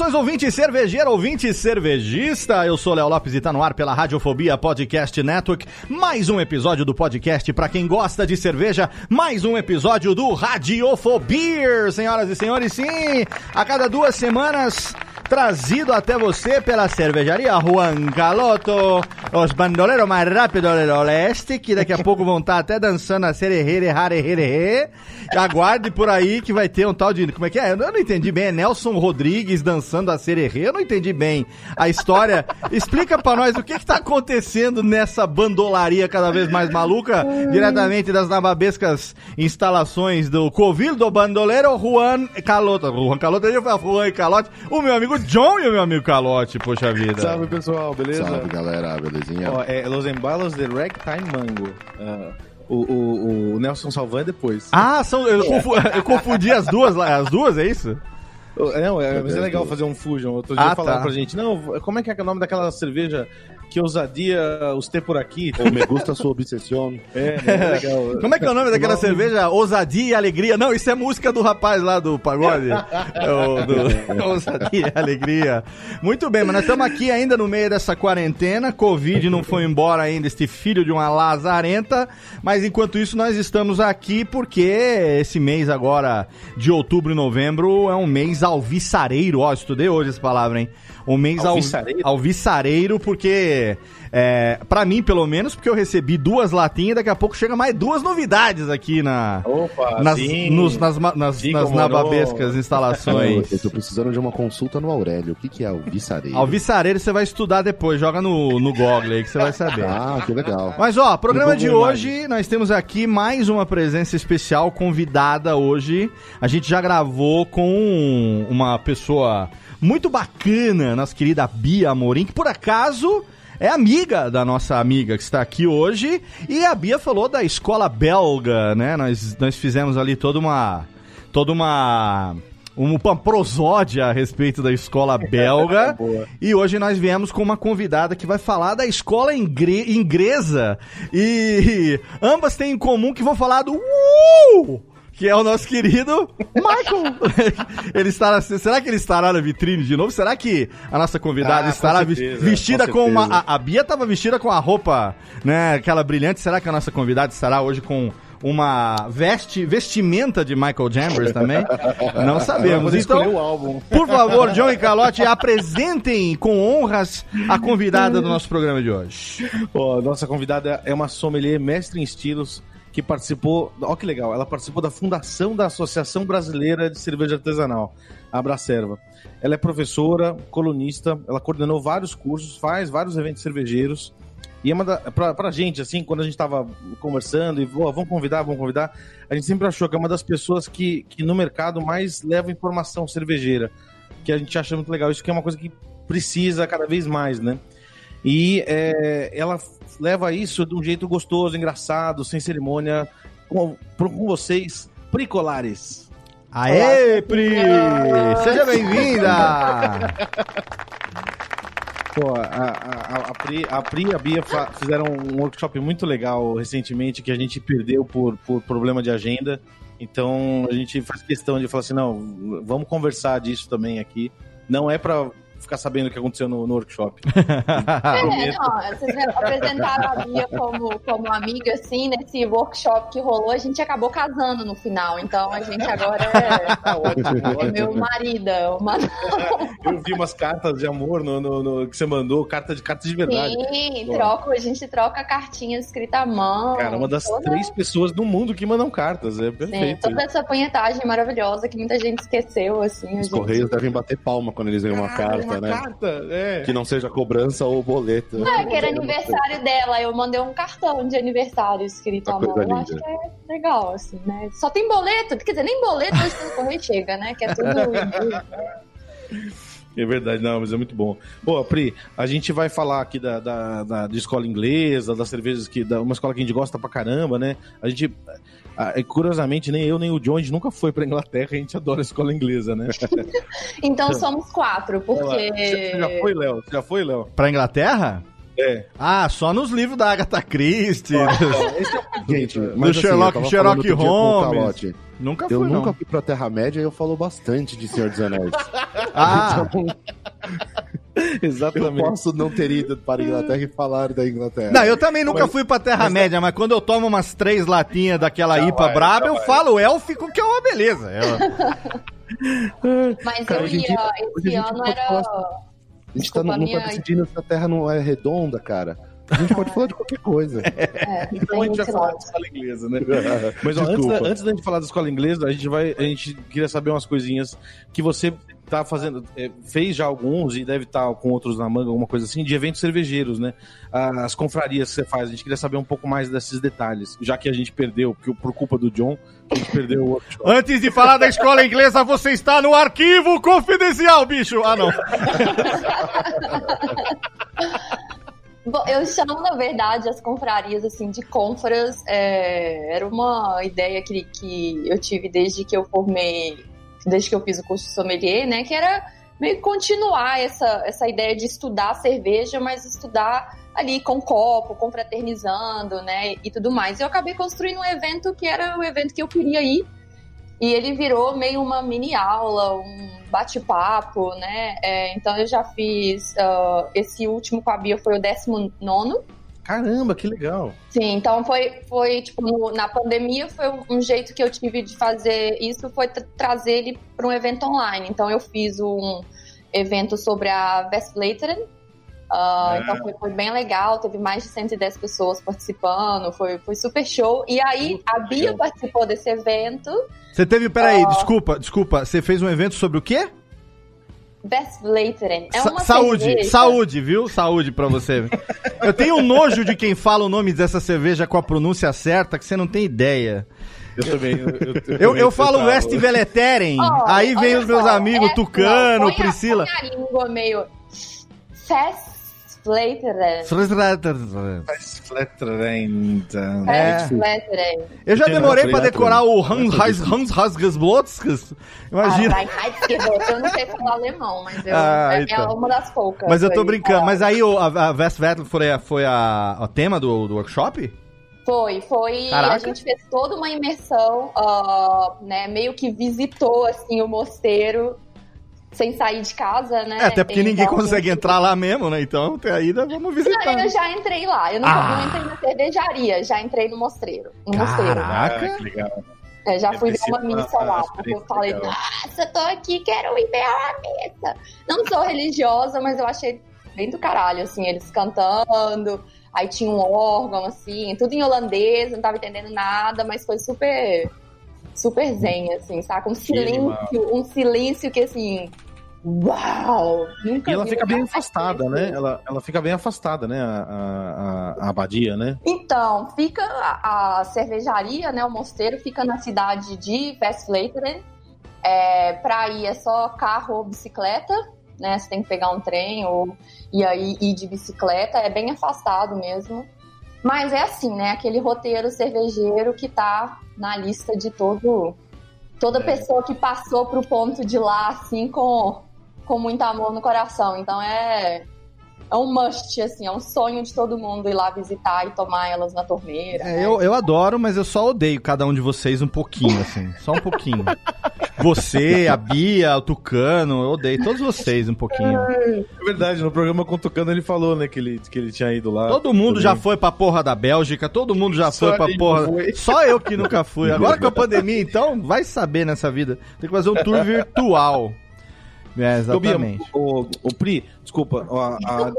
Saudações, ouvinte cervejeiro, ouvinte cervejista. Eu sou Léo Lopes e tá no ar pela Radiofobia Podcast Network. Mais um episódio do podcast para quem gosta de cerveja. Mais um episódio do Radiofobia, senhoras e senhores. Sim, a cada duas semanas trazido até você pela cervejaria Juan Caloto, os bandoleros mais rápidos do Oeste, que daqui a pouco vão estar até dançando a sererê, harerê. Aguarde por aí que vai ter um tal de. Como é que é? Eu não entendi bem. É Nelson Rodrigues dançando a sererê. Eu não entendi bem a história. Explica pra nós o que que tá acontecendo nessa bandolaria cada vez mais maluca, diretamente das nababescas instalações do Covil do Bandoleiro Juan Caloto. Juan Caloto, eu ia Juan Calote. O meu amigo John e o meu amigo Calote, poxa vida. Salve pessoal, beleza? Salve galera, belezinha? Ó, é Los Embalos de Ragtime Mango. Uh, o, o, o, Nelson Salvan é depois. Ah, são, eu, confu, eu confundi as duas, as duas, é isso? Não, é, mas é legal fazer um fusion. Outro dia Ah, falaram tá. pra gente, não, como é que é o nome daquela cerveja que ousadia os ter por aqui? Ou me gusta sua obsessão. É, é legal. Como é que é o nome daquela cerveja? Ousadia e Alegria. Não, isso é música do rapaz lá do pagode. É o do... Ousadia e Alegria. Muito bem, mas nós estamos aqui ainda no meio dessa quarentena. Covid não foi embora ainda, este filho de uma lazarenta. Mas enquanto isso, nós estamos aqui porque esse mês agora de outubro e novembro é um mês alviçareiro. Ó, estudei hoje essa palavra, hein? Um mês al- Alviçareiro? alviçareiro, porque, é, para mim, pelo menos, porque eu recebi duas latinhas, daqui a pouco chega mais duas novidades aqui na, Opa, nas, sim. nos- nas, nas, Sim, nas nababescas instalações. Eu tô precisando de uma consulta no Aurélio. O que, que é o viçareiro? Alviçareiro você vai estudar depois, joga no, no Google aí que você vai saber. Ah, que legal. Mas ó, programa de hoje, nós temos aqui mais uma presença especial convidada hoje. A gente já gravou com uma pessoa muito bacana, nossa querida Bia Amorim, que por acaso é amiga da nossa amiga que está aqui hoje. E a Bia falou da escola belga, né? Nós, nós fizemos ali toda uma. toda uma. Uma prosódia a respeito da escola belga. E hoje nós viemos com uma convidada que vai falar da escola ingre- inglesa. E ambas têm em comum que vão falar do uh! Que é o nosso querido Michael. ele estará, será que ele estará na vitrine de novo? Será que a nossa convidada Ah, com estará vis- certeza, vestida com com, uma. A, a Bia estava vestida com a roupa, né? Aquela brilhante. Será que a nossa convidada estará hoje com uma veste, vestimenta de Michael Chambers também? Não sabemos. Então, escolher o álbum. por favor, John e Calote, apresentem com honras a convidada do nosso programa de hoje. Ó, nossa convidada é uma sommelier mestre em estilos que participou, ó que legal, ela participou da fundação da Associação Brasileira de Cerveja Artesanal, a Abracerva. Ela é professora, colunista, ela coordenou vários cursos, faz vários eventos cervejeiros. E é uma da, pra, pra gente, assim, quando a gente tava conversando e "Pô, vamos convidar, vamos convidar, a gente sempre achou que é uma das pessoas que, que no mercado mais leva informação cervejeira. Que a gente acha muito legal. Isso que é uma coisa que precisa cada vez mais, né? E é, ela leva isso de um jeito gostoso, engraçado, sem cerimônia, com, com vocês, Pricolares. Aê, Pri! Seja bem-vinda! Pô, a, a, a, Pri, a Pri e a Bia fizeram um workshop muito legal recentemente que a gente perdeu por, por problema de agenda. Então a gente faz questão de falar assim: não, vamos conversar disso também aqui. Não é pra ficar sabendo o que aconteceu no, no workshop. É, não, vocês apresentaram a Bia como, como amiga, assim, nesse workshop que rolou, a gente acabou casando no final, então a gente agora é, Tá ótimo, é meu marido. Uma... Eu vi umas cartas de amor no, no- no- que você mandou, carta de cartas de verdade. Sim, troco, a gente troca cartinhas escrita à mão. Cara, uma das toda, três pessoas do mundo que mandam cartas. É sim, perfeito. toda essa punhetagem maravilhosa que muita gente esqueceu, assim. Os gente- correios devem bater palma quando eles veem uma Cara, carta, uma né? carta, é. Que não seja cobrança ou boleto. É, que era aniversário dela, eu mandei um cartão de aniversário escrito à mão. Eu acho que é legal, assim, né? Só tem boleto, quer dizer, nem boleto hoje no correio chega, né? Que é tudo. É verdade, não, mas é muito bom. Pô, Pri, a gente vai falar aqui da, da, da- de escola inglesa, das cervejas que. Da, uma escola que a gente gosta pra caramba, né? A gente. Ah, curiosamente, nem eu nem o John, a gente nunca foi pra Inglaterra, a gente adora a escola inglesa, né? Então somos quatro, porque. Você já foi, Léo? Você já foi, Léo? Pra Inglaterra? É. Ah, só nos livros da Agatha Christie. É Gente, Do mas assim, Sherlock- Sherlock outro dia com o Holmes. Nunca fui, Eu não. nunca fui pra Terra-média e eu falo bastante de Senhor dos Anéis. Ah, Então, eu Exatamente. posso não ter ido para a Inglaterra e falar da Inglaterra. não, eu também nunca fui pra Terra-média, mas quando eu tomo umas três latinhas daquela Já IPA vai, braba, eu vai. falo élfico, que é uma beleza. Eu- Mas Cara, eu ia, dia- esse a gente ano era. falar A gente tá, Desculpa, não minha- tá decidindo se a Terra não é redonda, cara. A gente pode falar de qualquer coisa. É, Então a gente vai falar de escola inglesa, né? Mas ó, antes, da, antes da gente falar da escola inglesa, a gente vai. A gente queria saber umas coisinhas que você tá fazendo. é, fez já alguns e deve estar com outros na manga, alguma coisa assim, de eventos cervejeiros, né? As confrarias que você faz. A gente queria saber um pouco mais desses detalhes, já que a gente perdeu, porque por culpa do John, a gente perdeu o workshop. Antes de falar da escola inglesa, você está no arquivo confidencial, bicho. Ah, não. Bom, eu chamo, na verdade, as confrarias assim, de confras. é, era uma ideia que, que eu tive desde que eu formei, desde que eu fiz o curso de sommelier, né? Que era meio que continuar essa, essa ideia de estudar cerveja, mas estudar ali com copo, confraternizando, né? E tudo mais. Eu acabei construindo um evento que era o evento que eu queria ir. E ele virou meio uma mini aula, um bate-papo, né? É, então eu já fiz. ah, esse último com a Bia foi o 19. Caramba, que legal. Sim, então foi, foi tipo, no- na pandemia foi um, jeito que eu tive de fazer isso, foi tra- trazer ele para um evento online. Então eu fiz um evento sobre a Westflateren. Ah, Então foi, foi bem legal, teve mais de 110 pessoas participando, foi, foi super show. E aí a Bia participou desse evento, Você teve, peraí, desculpa, desculpa. Você fez um evento sobre o quê? Westflateren. É Sa- uma saúde, cerveja- saúde, viu? Saúde pra você. Eu tenho um nojo de quem fala o nome dessa cerveja com a pronúncia certa, que você não tem ideia. Eu também. Eu, eu, Eu, eu falo. West Veleteren, Ó, aí vem os meus só, amigos é- Tucano, não, põe a- Priscila. põe a língua meio. Westflateren. Flatterend. É. Westflateren. Eu já demorei pra decorar o. Hans Hans Hans Hans Gesblotskas. Imagina. Ah, eu não sei falar alemão, mas eu, Ah, é, então. é uma das poucas. Mas eu tô aí. brincando. Mas aí o- a, a Westvettel foi, a, foi a, o tema do, do workshop? Foi, foi. Caraca. A gente fez toda uma imersão, ah, né? Meio que visitou assim o mosteiro sem sair de casa, né? É, até porque ninguém consegue entrar lá mesmo, né? Então, até aí vamos Não, visitar. eu já entrei lá. Eu não, Ah. não entrei na cervejaria, já entrei no mosteiro. No. Caraca. Ah, que legal. É, já fui ver uma missa lá, porque eu falei, legal. nossa, eu tô aqui, quero ir ver uma missa. Não sou religiosa, mas eu achei bem do caralho, assim, eles cantando, aí tinha um órgão, assim, tudo em holandês, não tava entendendo nada, mas foi super, super zen, assim, saca? Um silêncio, um silêncio que, assim, uau! Nunca E ela fica bem afastada, assim. né? Ela, ela fica bem afastada, né? A, a, a abadia, né? Então, fica a, a cervejaria, né, o mosteiro, fica na cidade de Westvleteren. É, pra ir é só carro ou bicicleta, né? Você tem que pegar um trem ou e aí ir de bicicleta, é bem afastado mesmo. Mas é assim, né? Aquele roteiro cervejeiro que tá na lista de todo toda É. pessoa que passou pro ponto de lá assim com com muito amor no coração. Então é é um must, assim, é um sonho de todo mundo ir lá visitar e tomar elas na torneira. É, né? eu, eu adoro, mas eu só odeio cada um de vocês um pouquinho, assim. Só um pouquinho. Você, a Bia, o Tucano, eu odeio todos vocês um pouquinho. É verdade, no programa com o Tucano ele falou, né, que ele, que ele tinha ido lá. Todo mundo também. já foi pra porra da Bélgica, todo mundo já Só foi pra porra. foi. Só eu que nunca fui. Agora com a pandemia, então, vai saber nessa vida. Tem que fazer um tour virtual. É, Ô, Bia, exatamente. O, o Pri, desculpa, ó, a-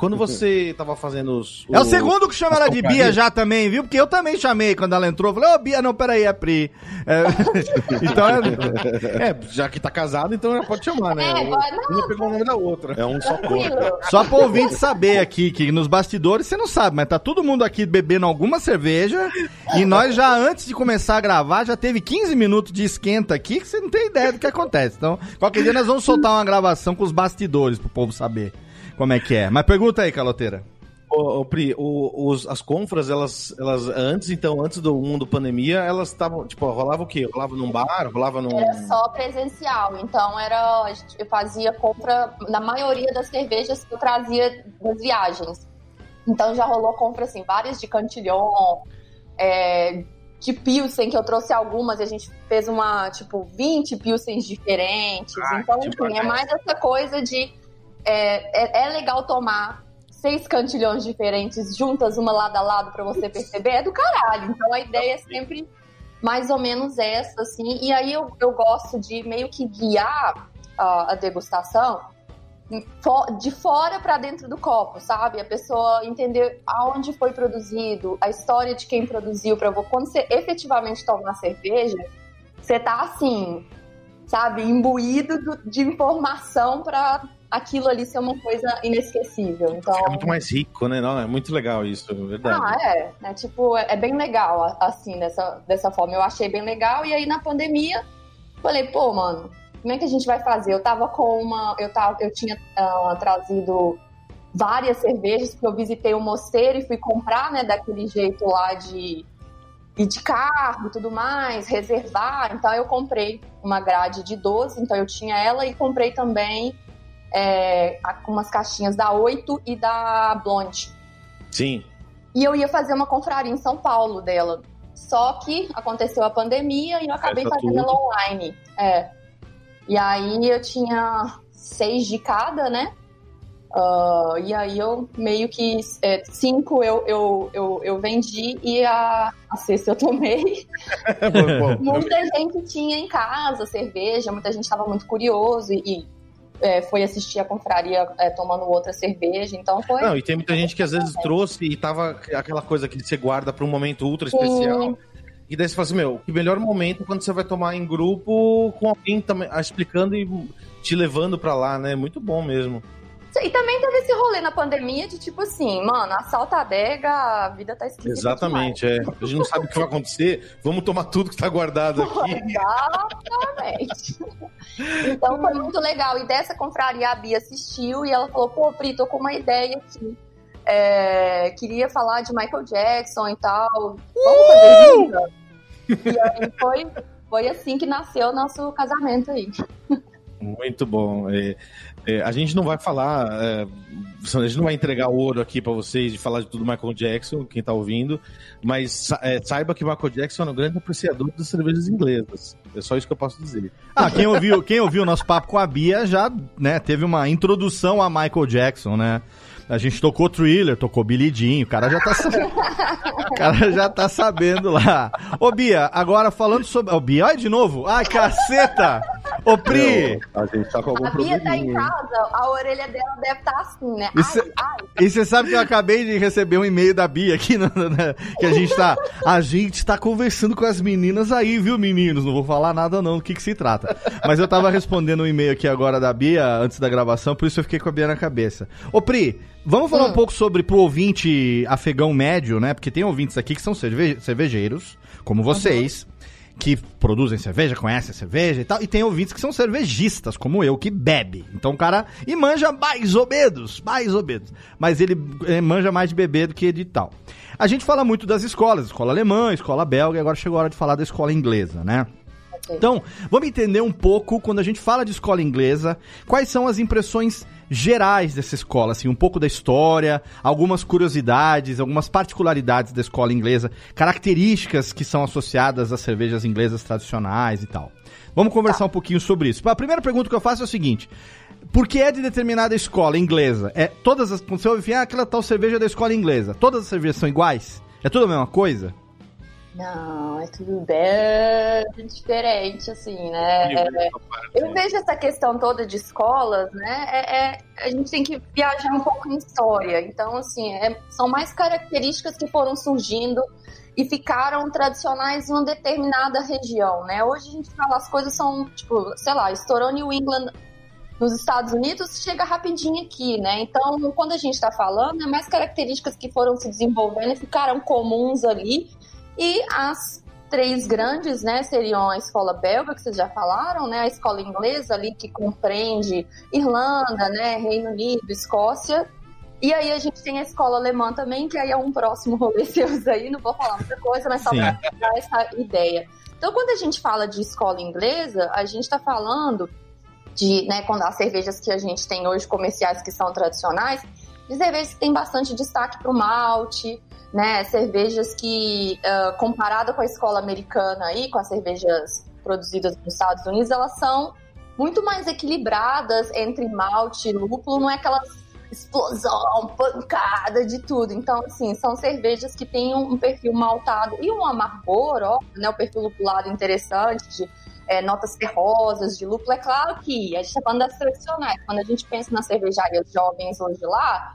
quando você tava fazendo os. É o segundo que chama ela de Bia já também, viu? Porque eu também chamei quando ela entrou. Falei, ô Bia, não, peraí, é Pri. É, então, é, É, já que tá casado, então já pode chamar, né? É, não. Uma pegou o nome da outra. É um só. Tranquilo. Só pro ouvinte saber aqui que nos bastidores você não sabe, mas tá todo mundo aqui bebendo alguma cerveja e nós já antes de começar a gravar já teve 15 minutos de esquenta aqui que você não tem ideia do que acontece. Então, qualquer dia nós vamos soltar uma gravação com os bastidores pro povo saber como é que é. Mas pergunta aí, caloteira. Ô, ô, Pri, o- os- as confras, elas, elas antes, então, antes do mundo pandemia, elas estavam, tipo, rolava o quê? Rolava num bar, rolava num... Era só presencial, então era eu fazia compra na maioria das cervejas que eu trazia das viagens. Então já rolou compra assim, várias de Cantillon, é, de Pilsen, que eu trouxe algumas, e a gente fez uma, tipo, 20 Pilsens diferentes. Ah, então, tipo, enfim, é né? mais essa coisa de é, é, é legal tomar seis cantilhões diferentes juntas, uma lado a lado, pra você perceber, é do caralho. Então a ideia é sempre mais ou menos essa, assim. E aí eu, eu gosto de meio que guiar a, a degustação de fora para dentro do copo, sabe? A pessoa entender aonde foi produzido, a história de quem produziu, para quando você efetivamente tomar cerveja, você tá assim, sabe, imbuído do- de informação para aquilo ali ser uma coisa inesquecível. Então, Fica muito mais rico, né? Não, é muito legal isso, é verdade. ah, é, né? Tipo, é, é bem legal, assim, dessa, dessa forma. Eu achei bem legal. E aí, na pandemia, falei, pô, mano, como é que a gente vai fazer? Eu tava com uma. Eu, tava, eu tinha ah, trazido várias cervejas, porque eu visitei o mosteiro e fui comprar, né, daquele jeito lá de ir de carro e tudo mais, reservar. Então eu comprei uma grade de 12, então eu tinha ela e comprei também é, umas caixinhas da 8 e da Blonde. Sim. E eu ia fazer uma confraria em São Paulo dela. Só que aconteceu a pandemia e eu acabei Fecha fazendo tudo. ela online. É. E aí eu tinha seis de cada, né? Ah, e aí eu meio que é, cinco eu, eu, eu, eu vendi e a, a sexta eu tomei. Bom, Muita gente tinha em casa cerveja, muita gente estava muito curioso e, e, é, foi assistir a confraria é, tomando outra cerveja. Então foi. Não, e tem muita gente que às vezes trouxe e tava aquela coisa que você guarda pra um momento ultra especial. Sim. E daí você fala assim, meu, que melhor momento quando você vai tomar em grupo com alguém também ah, explicando e te levando pra lá, né? Muito bom mesmo. E também teve esse rolê na pandemia de tipo assim, mano, assalta a adega, a vida tá esquisita. Exatamente, é. A gente não sabe o que vai acontecer, vamos tomar tudo que tá guardado aqui. Exatamente. então foi muito legal. E dessa confraria a Bia assistiu e ela falou: pô, Pri, tô com uma ideia aqui. É, queria falar de Michael Jackson e tal. Vamos fazer junto? E aí foi, foi assim que nasceu o nosso casamento aí. Muito bom. É, é, a gente não vai falar, é, a gente não vai entregar ouro aqui pra vocês de falar de tudo Michael Jackson, quem tá ouvindo, mas é, saiba que Michael Jackson é um grande apreciador das cervejas inglesas. É só isso que eu posso dizer. Ah, quem ouviu, quem ouviu o nosso papo com a Bia já, né, teve uma introdução a Michael Jackson, né? A gente tocou Thriller, tocou Billy o cara já tá sabendo. o cara já tá sabendo lá. Ô Bia, agora falando sobre. Ô Bia, olha de novo. Ai, caceta! Ô Pri! A gente tá com algum A Bia tá em casa, a orelha dela deve estar assim, né? E você sabe que eu acabei de receber um e-mail da Bia aqui, no- no- na- que a gente tá. A gente tá conversando com as meninas aí, viu, meninos? Não vou falar nada não do que, que se trata. Mas eu tava respondendo um e-mail aqui agora da Bia, antes da gravação, por isso eu fiquei com a Bia na cabeça. Ô, Pri, vamos falar um pouco sobre pro ouvinte afegão médio, né? Porque tem ouvintes aqui que são cerve- cervejeiros, como vocês. Que produzem cerveja, conhecem cerveja e tal, e tem ouvintes que são cervejistas, como eu, que bebe. Então o cara. E manja mais ou menos, mais ou menos. Mas ele eh, manja mais de beber do que de tal. A gente fala muito das escolas, escola alemã, escola belga, e agora chegou a hora de falar da escola inglesa, né? Sei. Então, vamos entender um pouco, quando a gente fala de escola inglesa, quais são as impressões gerais dessa escola, assim, um pouco da história, algumas curiosidades, algumas particularidades da escola inglesa, características que são associadas às cervejas inglesas tradicionais e tal. Vamos conversar um pouquinho sobre isso. A primeira pergunta que eu faço é o seguinte: por que é de determinada escola inglesa? É todas as quando você ouve, ah, aquela tal cerveja da escola inglesa, todas as cervejas são iguais? É tudo a mesma coisa? Não, é tudo bem diferente, assim, né? É, eu vejo essa questão toda de escolas, né? É, é- a gente tem que viajar um pouco em história. Então, assim, é- são mais características que foram surgindo e ficaram tradicionais em uma determinada região, né? Hoje a gente fala, as coisas são, tipo, sei lá, estourou New England nos Estados Unidos, chega rapidinho aqui, né? Então, quando a gente está falando, é mais características que foram se desenvolvendo e ficaram comuns ali. E as três grandes, né, seriam a escola belga, que vocês já falaram, né, a escola inglesa ali, que compreende Irlanda, né, Reino Unido, Escócia. E aí a gente tem a escola alemã também, que aí é um próximo rolê seus aí, não vou falar muita coisa, mas só para dar essa ideia. Então, quando a gente fala de escola inglesa, a gente está falando de, né, quando as cervejas que a gente tem hoje comerciais que são tradicionais, de cervejas que tem bastante destaque para o malte, né, cervejas que, ah, comparada com a escola americana aí, com as cervejas produzidas nos Estados Unidos, elas são muito mais equilibradas entre malte e lúpulo, não é aquela explosão, pancada de tudo. Então, assim, são cervejas que têm um perfil maltado e um amargor, ó, né, o perfil lupulado interessante, de é, notas terrosas, de lúpulo. É claro que a gente tá falando das tradicionais. Quando a gente pensa nas cervejarias jovens hoje lá,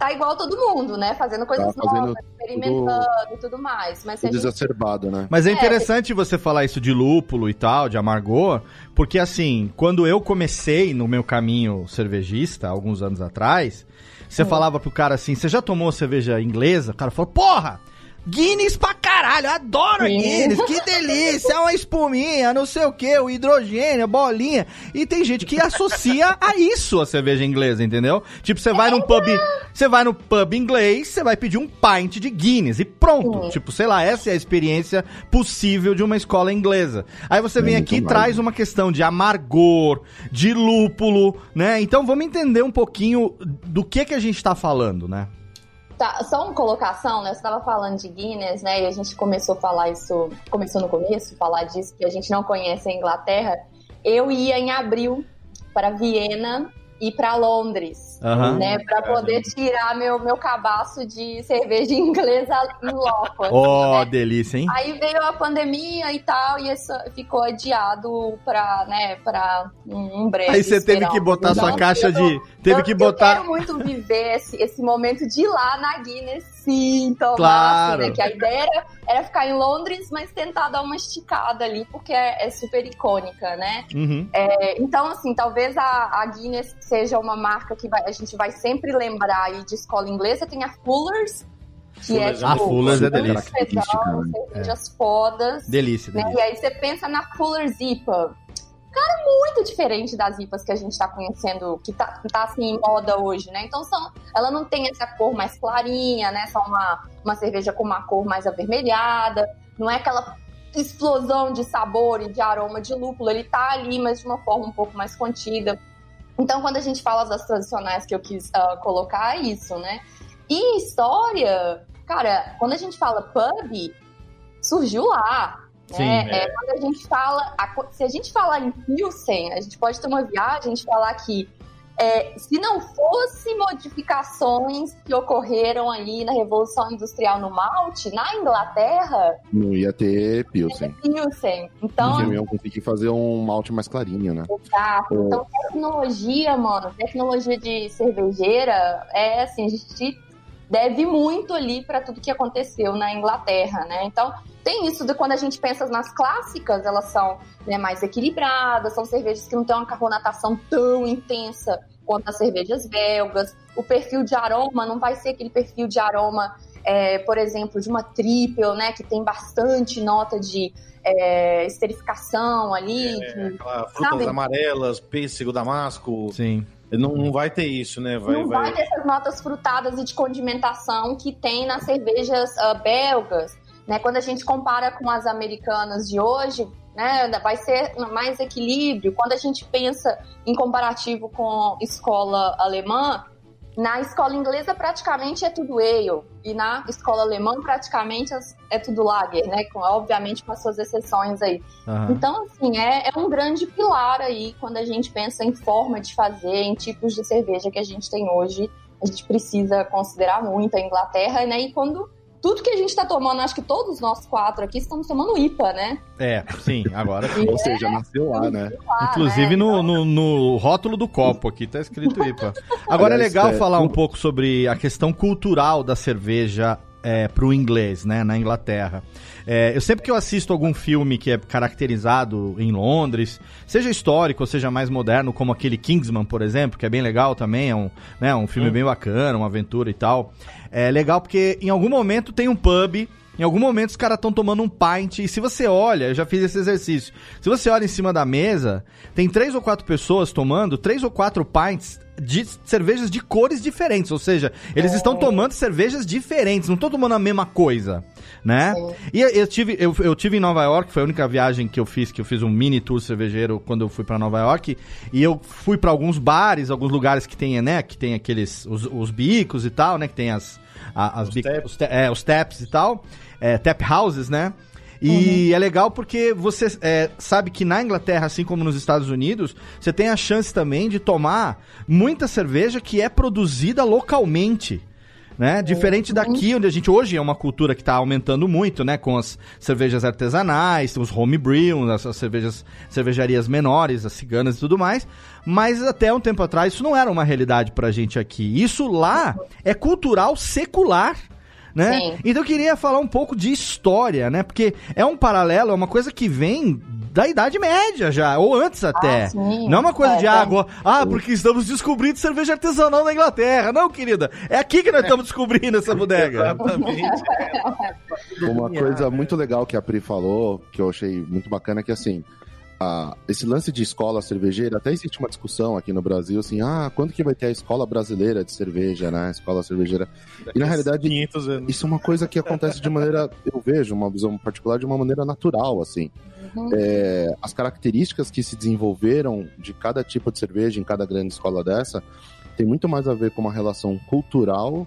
tá igual todo mundo, né? Fazendo coisas Tá fazendo novas, experimentando e tudo mais. Mas Tudo gente exacerbado, né? Mas é É. interessante você falar isso de lúpulo e tal, de amargor, porque assim, quando eu comecei no meu caminho cervejista, alguns anos atrás, você falava pro cara assim, você já tomou cerveja inglesa? O cara falou, porra! Guinness pra caralho, eu adoro. Guinness, que delícia, é uma espuminha, não sei o que, o hidrogênio, bolinha. E tem gente que associa a isso a cerveja inglesa, entendeu? Tipo, você vai num pub, você vai no pub inglês, você vai pedir um pint de Guinness e pronto. Sim. Tipo, sei lá, essa é a experiência possível de uma escola inglesa. Aí você vem aqui e traz uma questão de amargor, de lúpulo, né? Então vamos entender um pouquinho do que que a gente tá falando, né? Tá, só uma colocação, né? Você estava falando de Guinness, né? E a gente começou a falar isso, começou no começo, falar disso, que a gente não conhece a Inglaterra. Eu ia em abril para Viena e para Londres, Aham. né? Para poder tirar meu, meu cabaço de cerveja inglesa em loco. assim, Ó, né? delícia, hein? Aí veio a pandemia e tal, e isso ficou adiado pra, né, pra um breve. Aí você teve que botar sua caixa eu- de. Teve eu- que Eu botar. quero muito viver esse, esse momento de ir lá na Guinness, sim, tomar, Claro. assim, né? Que a ideia era, era ficar em Londres, mas tentar dar uma esticada ali, porque é, é super icônica, né? Uhum. É, então, assim, talvez a, a Guinness seja uma marca que vai- a gente vai sempre lembrar aí de escola inglesa. Tem a Fullers, que é Fullers tipo... é A Fullers é delícia. legal, cervejas fodas. Delícia, Né? delícia. E aí você pensa na Fuller's IPA. Cara, muito diferente das IPAs que a gente tá conhecendo, que tá, tá assim em moda hoje, né? Então são, ela não tem essa cor mais clarinha, né? Só uma, uma cerveja com uma cor mais avermelhada. Não é aquela explosão de sabor e de aroma de lúpulo. Ele tá ali, mas de uma forma um pouco mais contida. Então, quando a gente fala das tradicionais que eu quis ah, colocar, é isso, né? E história, cara, quando a gente fala pub, surgiu lá. Sim, né? É, quando a gente fala, a se a gente falar em Pilsen, a gente pode ter uma viagem de falar que é, se não fosse modificações que ocorreram ali na Revolução Industrial no malte, na Inglaterra, Não ia ter Pilsen. Pilsen. Então, Porque iam conseguir fazer um malte mais clarinho, né? Exato. Então, tecnologia, mano, tecnologia de cervejeira, é assim, a gente deve muito ali para tudo que aconteceu na Inglaterra, né? Então, tem isso de quando a gente pensa nas clássicas, elas são né, mais equilibradas, são cervejas que não têm uma carbonatação tão intensa quanto as cervejas belgas. O perfil de aroma não vai ser aquele perfil de aroma, é, por exemplo, de uma triple, né? Que tem bastante nota de é, esterificação ali, de Aquela frutas Sabe? amarelas, pêssego, damasco. Sim. Não, não vai ter isso, né? Vai, não vai... vai ter essas notas frutadas e de condimentação que tem nas cervejas ah, belgas. Né? Quando a gente compara com as americanas de hoje, né? Vai ser mais equilíbrio. Quando a gente pensa em comparativo com escola alemã, na escola inglesa praticamente é tudo ale e na escola alemã praticamente é tudo lager, né? Com, obviamente com as suas exceções aí. Aham. Então, assim, é, é um grande pilar aí quando a gente pensa em forma de fazer, em tipos de cerveja que a gente tem hoje. A gente precisa considerar muito a Inglaterra, né? E quando tudo que a gente tá tomando, acho que todos nós quatro aqui estamos tomando IPA, né? É, sim, agora sim. Ou seja, nasceu lá, né? Inclusive né? no, no, no rótulo do copo aqui tá escrito IPA. Agora é legal é, falar um pouco sobre a questão cultural da cerveja é, pro inglês, né, na Inglaterra. É, eu sempre que eu assisto algum filme que é caracterizado em Londres, seja histórico ou seja mais moderno, como aquele Kingsman, por exemplo, que é bem legal também, é um, né, um filme bem bacana, uma aventura e tal. É legal porque em algum momento tem um pub em algum momento os caras estão tomando um pint e se você olha, eu já fiz esse exercício. Se você olha em cima da mesa, tem três ou quatro pessoas tomando três ou quatro pints de cervejas de cores diferentes, ou seja, eles estão tomando cervejas diferentes, não estão tomando a mesma coisa, né? E eu tive, eu, eu tive em Nova York, foi a única viagem que eu fiz, que eu fiz um mini tour cervejeiro quando eu fui pra Nova York, e eu fui pra alguns bares, alguns lugares que tem, né, que tem aqueles os, os bicos e tal, né, que tem as a- as Os bic- taps. os, ta- é, os taps e tal, é, tap houses, né? E é legal porque você é, sabe que na Inglaterra, assim como nos Estados Unidos, você tem a chance também de tomar muita cerveja que é produzida localmente. Né? Diferente daqui, onde a gente hoje é uma cultura que está aumentando muito, né? Com as cervejas artesanais, os homebrew, as cervejas, cervejarias menores, as ciganas e tudo mais. Mas até um tempo atrás isso não era uma realidade pra gente aqui. Isso lá é cultural secular né? Sim. Então eu queria falar um pouco de história, né? Porque é um paralelo, é uma coisa que vem da Idade Média já, ou antes até. Ah, sim. Não é uma coisa É, de é. água, ah, porque estamos descobrindo cerveja artesanal na Inglaterra. Não, querida, é aqui que nós estamos descobrindo essa bodega. Exatamente. Uma coisa muito legal que a Pri falou, que eu achei muito bacana, é que assim, a- esse lance de escola cervejeira, até existe uma discussão aqui no Brasil, assim, ah, quando que vai ter a escola brasileira de cerveja, né? Escola cervejeira. E na realidade, 500 anos. isso é uma coisa que acontece de maneira, eu vejo, uma visão particular, de uma maneira natural, assim. Uhum. É, as características que se desenvolveram de cada tipo de cerveja em cada grande escola dessa tem muito mais a ver com uma relação cultural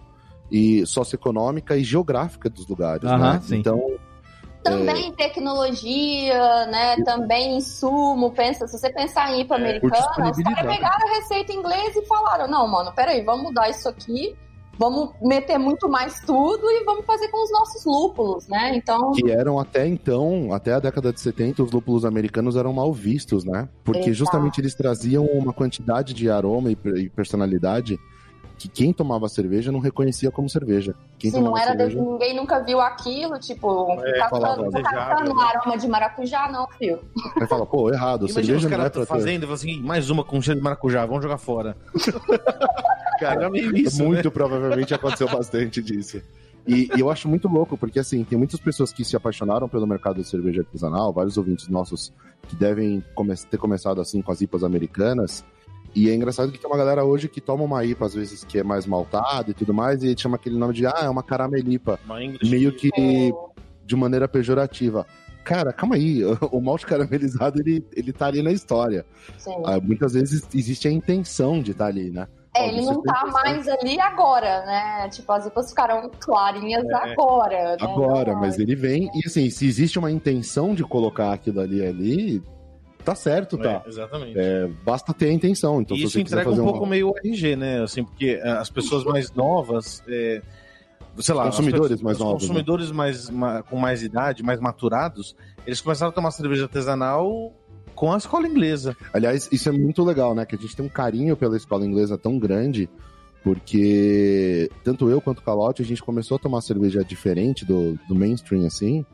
e socioeconômica e geográfica dos lugares, Aham, né? sim. Então, Também tecnologia, né? Também insumo. Pensa, se você pensar em IPA americana, os caras pegaram a receita inglesa e falaram: não, mano, peraí, vamos mudar isso aqui, vamos meter muito mais tudo e vamos fazer com os nossos lúpulos, né? Então, que eram até então, até a década de 70, os lúpulos americanos eram mal vistos, né? Porque Exato. justamente eles traziam uma quantidade de aroma e personalidade que quem tomava cerveja não reconhecia como cerveja. Quem se não era de- cerveja... ninguém nunca viu aquilo, tipo, É, tá catando né? aroma de maracujá, não, filho. Aí fala, pô, errado, Imagina os cerveja não é caras pra ter. fazendo e falam assim, mais uma com cheiro de maracujá, vamos jogar fora. Cara, é meio isso, muito né? provavelmente aconteceu bastante disso. E, e eu acho muito louco, porque assim, tem muitas pessoas que se apaixonaram pelo mercado de cerveja artesanal, vários ouvintes nossos que devem come- ter começado assim com as IPAs americanas. E é engraçado que tem uma galera hoje que toma uma IPA, às vezes, que é mais maltada e tudo mais, e chama aquele nome de, ah, é uma caramelipa, Uma meio que de maneira pejorativa. Cara, calma aí, o malte caramelizado, ele, ele tá ali na história. Sim. Ah, muitas vezes existe a intenção de estar ali, né? É, ele não tá mais ali agora, né? Tipo, as IPAs ficaram clarinhas agora. Né? Agora, mas ele vem e assim, se existe uma intenção de colocar aquilo ali ali, tá certo, tá? É, exatamente. É, basta ter a intenção. Então, E isso entrega um pouco meio RG, né? Assim, porque eh, as pessoas mais novas, é, sei lá, as Consumidores pessoas- mais os novos, né? consumidores mais, ma- com mais idade, mais maturados, eles começaram a tomar cerveja artesanal com a escola inglesa. Aliás, isso é muito legal, né? Que a gente tem um carinho pela escola inglesa tão grande, porque tanto eu quanto o Calote, a gente começou a tomar cerveja diferente do, do mainstream, assim,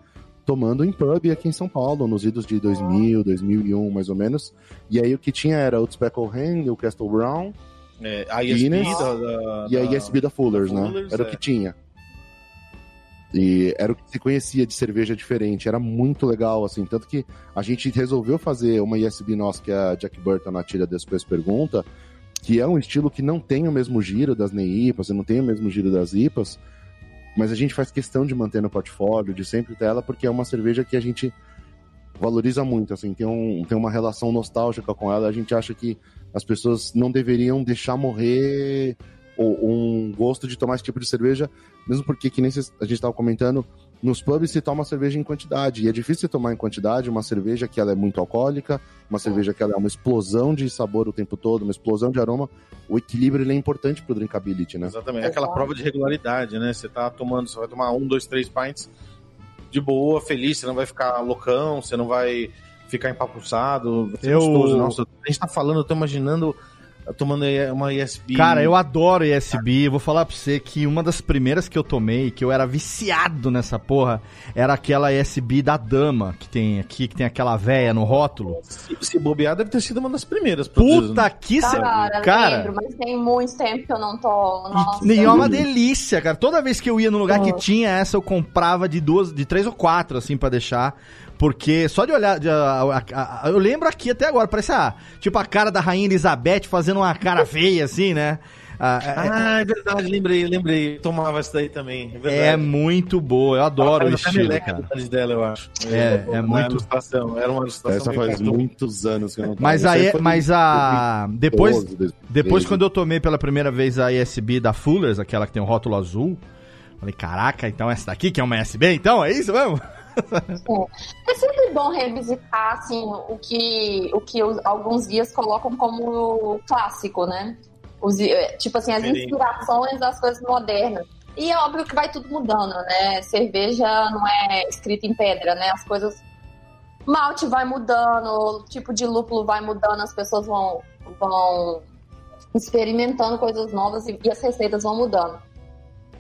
tomando em pub aqui em São Paulo, nos idos de 2000, 2001, mais ou menos. E aí o que tinha era o Speckle Hen, o Castle Brown É, a ISB Guinness da, da- e a da- ISB da Fullers, da né? Fullers, Era é. o que tinha. E era o que se conhecia de cerveja diferente, era muito legal, assim. Tanto que a gente resolveu fazer uma ISB nossa, que é a Jack Burton na tira depois pergunta, que é um estilo que não tem o mesmo giro das NEIPAs, não tem o mesmo giro das IPAs, mas a gente faz questão de manter no portfólio, de sempre ter ela, porque é uma cerveja que a gente valoriza muito, assim, tem, um, tem uma relação nostálgica com ela. A gente acha que as pessoas não deveriam deixar morrer um gosto de tomar esse tipo de cerveja, mesmo porque, que nem a gente estava comentando, nos pubs se toma cerveja em quantidade, e é difícil você tomar em quantidade uma cerveja que ela é muito alcoólica, uma cerveja que ela é uma explosão de sabor o tempo todo, uma explosão de aroma. O equilíbrio ele é importante pro drinkability, né? Exatamente, é aquela prova de regularidade, né? Você tá tomando, você vai tomar um, dois, três pints de boa, feliz, você não vai ficar loucão, você não vai ficar empapuçado, eu... gostoso. Nossa, a gente tá falando, eu tô imaginando tomando uma ISB. Cara, eu adoro ISB. Eu vou falar pra você que uma das primeiras que eu tomei, que eu era viciado nessa porra, era aquela ISB da dama que tem aqui, que tem aquela véia no rótulo. Se, se bobear, deve ter sido uma das primeiras. Puta né? que Cara, cara lembro, mas tem muito tempo que eu não tomo. Nossa. E é uma delícia, cara. Toda vez que eu ia no lugar que tinha essa, eu comprava de duas, de três ou quatro, assim, para deixar. Porque só de olhar. De, a, a, a, eu lembro aqui até agora, parece a, tipo a cara da Rainha Elizabeth fazendo uma cara feia, assim, né? Ah, é, ah, é verdade, lembrei, lembrei. Eu tomava essa daí também. É, é muito boa, eu adoro o estilo. Cara. dela, eu acho. É, é, é muito. Era uma ilustração. Essa faz muitos anos que eu não tomo. Mas, aí, mas a. Depois, depois quando eu tomei pela primeira vez a ISB da Fullers, aquela que tem o rótulo azul, falei, caraca, então essa daqui que é uma ISB, então? É isso mesmo? É. é sempre bom revisitar assim, o que, o que os, alguns guias colocam como clássico, né? Os, é, tipo assim, as inspirações das coisas modernas. E é óbvio que vai tudo mudando, né? Cerveja não é escrita em pedra, né? As coisas. Malte vai mudando, o tipo de lúpulo vai mudando, as pessoas vão, vão experimentando coisas novas e, e as receitas vão mudando.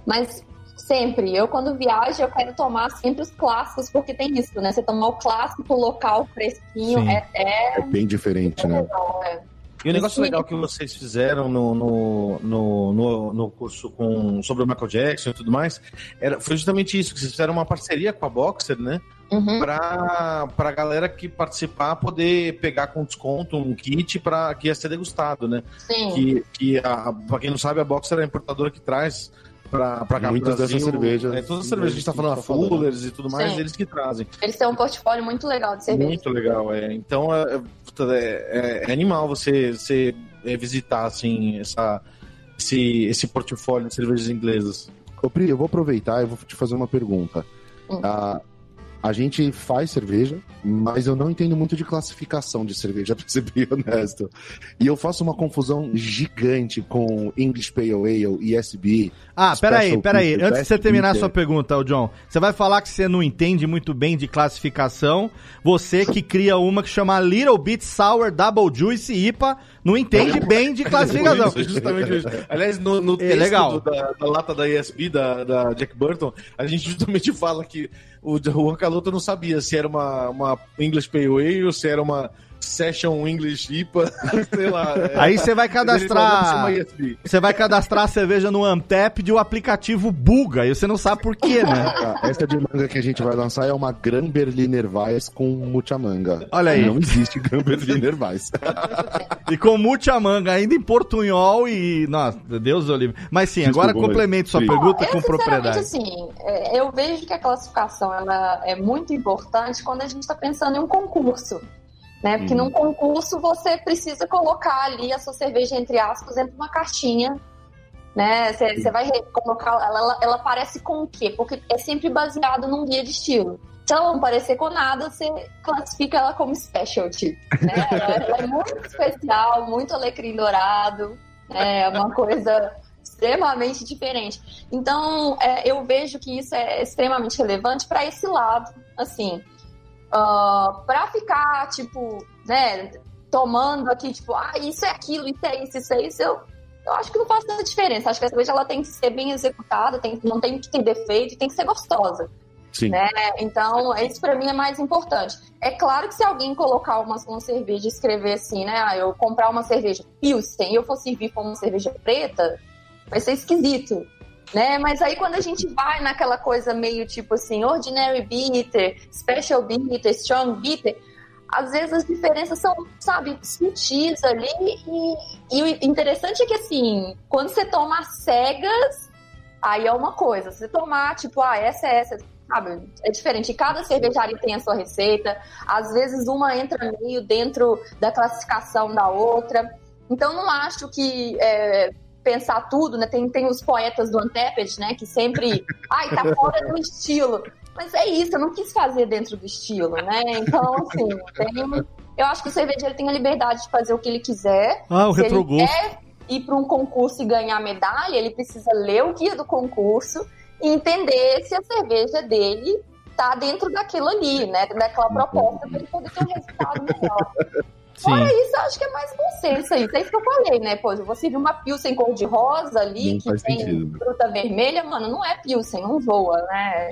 Mas Sempre. Eu, quando viajo, eu quero tomar sempre os clássicos, porque tem isso, né? Você tomar o clássico local fresquinho é, é, é, bem diferente, né? é. E o negócio legal que vocês fizeram no, no, no, no, no curso com, sobre o Michael Jackson e tudo mais, era, foi justamente isso, que vocês fizeram uma parceria com a Boxer, né? Uhum. Pra, pra galera que participar poder pegar com desconto um kit para que ia ser degustado, né? Sim. Que, que a, pra quem não sabe, a Boxer é a importadora que traz pra, pra cá Muitas dessas cervejas. É, todas as cervejas que a gente tá falando, a Fullers e tudo mais, Sim. eles que trazem. Eles têm um portfólio muito legal de cerveja. Muito legal, é. Então é, é, é animal você, você é, visitar assim, essa, esse, esse portfólio de cervejas inglesas. Ô, Pri, eu vou aproveitar e vou te fazer uma pergunta. Hum. Ah, a gente faz cerveja, mas eu não entendo muito de classificação de cerveja, pra ser bem honesto. E eu faço uma confusão gigante com English Pale Ale, ESB. Ah, peraí, peraí. Antes de você terminar a sua pergunta, John, você vai falar que você não entende muito bem de classificação. Você que cria uma que chama Little Bit Sour Double Juice IPA, não entende bem de classificação. Isso, justamente isso. Aliás, no, no é, legal. Da, da, lata da ESB, da, da Jack Burton, a gente justamente fala que o Juan Caloto não sabia se era uma, uma English Pale Ale ou se era uma Session English IPA, sei lá. É. Aí você vai cadastrar. Você vai cadastrar a cerveja no Antep de um aplicativo buga e você não sabe por quê, né? Essa de manga que a gente vai lançar é uma Gran Berliner Weiss com mucha manga. Olha aí. Não existe Gran Berliner Weiss. e com mucha manga, ainda em portunhol e. Nossa, Deus o Mas sim, Desculpa, agora complemente sua pergunta com propriedade. assim, é, eu vejo que a classificação ela é muito importante quando a gente está pensando em um concurso né? Porque uhum. num concurso você precisa colocar ali a sua cerveja, entre aspas, dentro de uma caixinha, né? Você vai colocar, ela, ela, ela parece com o quê? Porque é sempre baseado num guia de estilo. Se ela não parecer com nada, você classifica ela como specialty, né? ela, ela é muito especial, muito alecrim dourado, né? é uma coisa extremamente diferente. Então, é, eu vejo que isso é extremamente relevante para esse lado, assim, uh, pra ficar, tipo, né, tomando aqui, tipo, ah, isso é aquilo, isso é isso, isso é isso, eu, eu acho que não faz tanta diferença. Acho que a cerveja ela tem que ser bem executada, tem, não tem que ter defeito, tem que ser gostosa. Sim. Né? Então, isso para mim é mais importante. É claro que se alguém colocar uma, uma cerveja e escrever assim, né? Ah, eu comprar uma cerveja Pilsen e eu for servir com uma cerveja preta, vai ser esquisito né? Mas aí quando a gente vai naquela coisa meio tipo assim, ordinary bitter, special bitter, strong bitter, às vezes as diferenças são, sabe, sutis ali. E, e o interessante é que assim, quando você toma cegas, aí é uma coisa. Se você tomar, tipo, ah, essa é essa, sabe? É diferente. Cada cervejaria tem a sua receita. Às vezes uma entra meio dentro da classificação da outra. Então não acho que é, pensar tudo, né? Tem, tem os poetas do Anteped, né? Que sempre, ai, tá fora do estilo. Mas é isso, eu não quis fazer dentro do estilo, né? Então, assim, tem, eu acho que o cervejeiro tem a liberdade de fazer o que ele quiser. Ah, o Se ele retrogosto. quer ir para um concurso e ganhar medalha, ele precisa ler o guia do concurso e entender se a cerveja dele tá dentro daquilo ali, né? Daquela proposta para ele poder ter um resultado melhor. Sim. Fora isso, eu acho que é mais consenso aí. Isso é isso que eu falei, né? Pô, você viu uma Pilsen cor-de-rosa ali, Não que tem sentido. fruta vermelha, mano, não é Pilsen, não voa, né?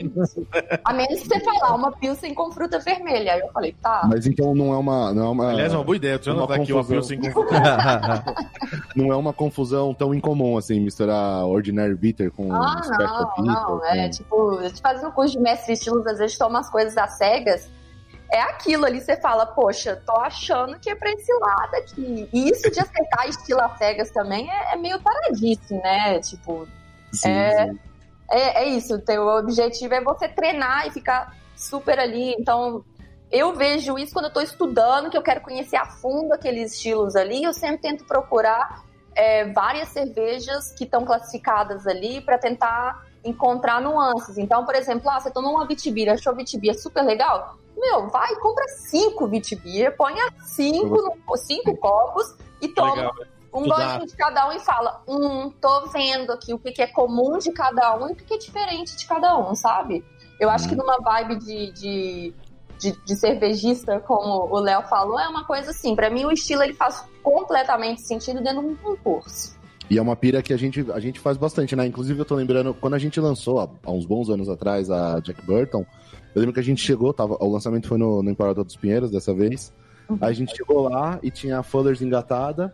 A menos que você falar uma Pilsen com fruta vermelha. Aí eu falei, tá. Mas então não é uma. Não é uma, Aliás, é uma boa ideia. Uma anotar aqui confusão. Pilsen com não é uma confusão tão incomum assim, misturar Ordinary Bitter com Ah, não, Bitter. não. É com- tipo, a gente faz um curso de mestre estilos, às vezes toma as coisas às cegas. É aquilo ali, você fala, poxa, tô achando que é pra esse lado aqui. E isso de acertar estilo cegas também é, é meio taradice, né? Tipo, Sim, É. sim. é, é isso. O teu objetivo é você treinar e ficar super ali. Então, eu vejo isso quando eu tô estudando, que eu quero conhecer a fundo aqueles estilos ali. Eu sempre tento procurar é, várias cervejas que estão classificadas ali para tentar encontrar nuances. Então, por exemplo, ah, você tomou uma Vitibir, achou Vitibir super legal? Meu, vai, compra cinco Vitibir, põe a cinco, no- cinco copos e toma Legal. um Estudar. golinho de cada um e fala: Hum, tô vendo aqui o que, que é comum de cada um e o que, que é diferente de cada um, sabe? Eu acho que numa vibe de, de, de, de cervejista, como o Léo falou, é uma coisa assim. Pra mim, o estilo ele faz completamente sentido dentro de um concurso. E é uma pira que a gente, a gente faz bastante, né? Inclusive, eu tô lembrando, quando a gente lançou, há uns bons anos atrás, a Jack Burton, eu lembro que a gente chegou, tava, o lançamento foi no, no Imperador dos Pinheiros dessa vez. Uhum. Aí a gente chegou lá e tinha a Fullers engatada,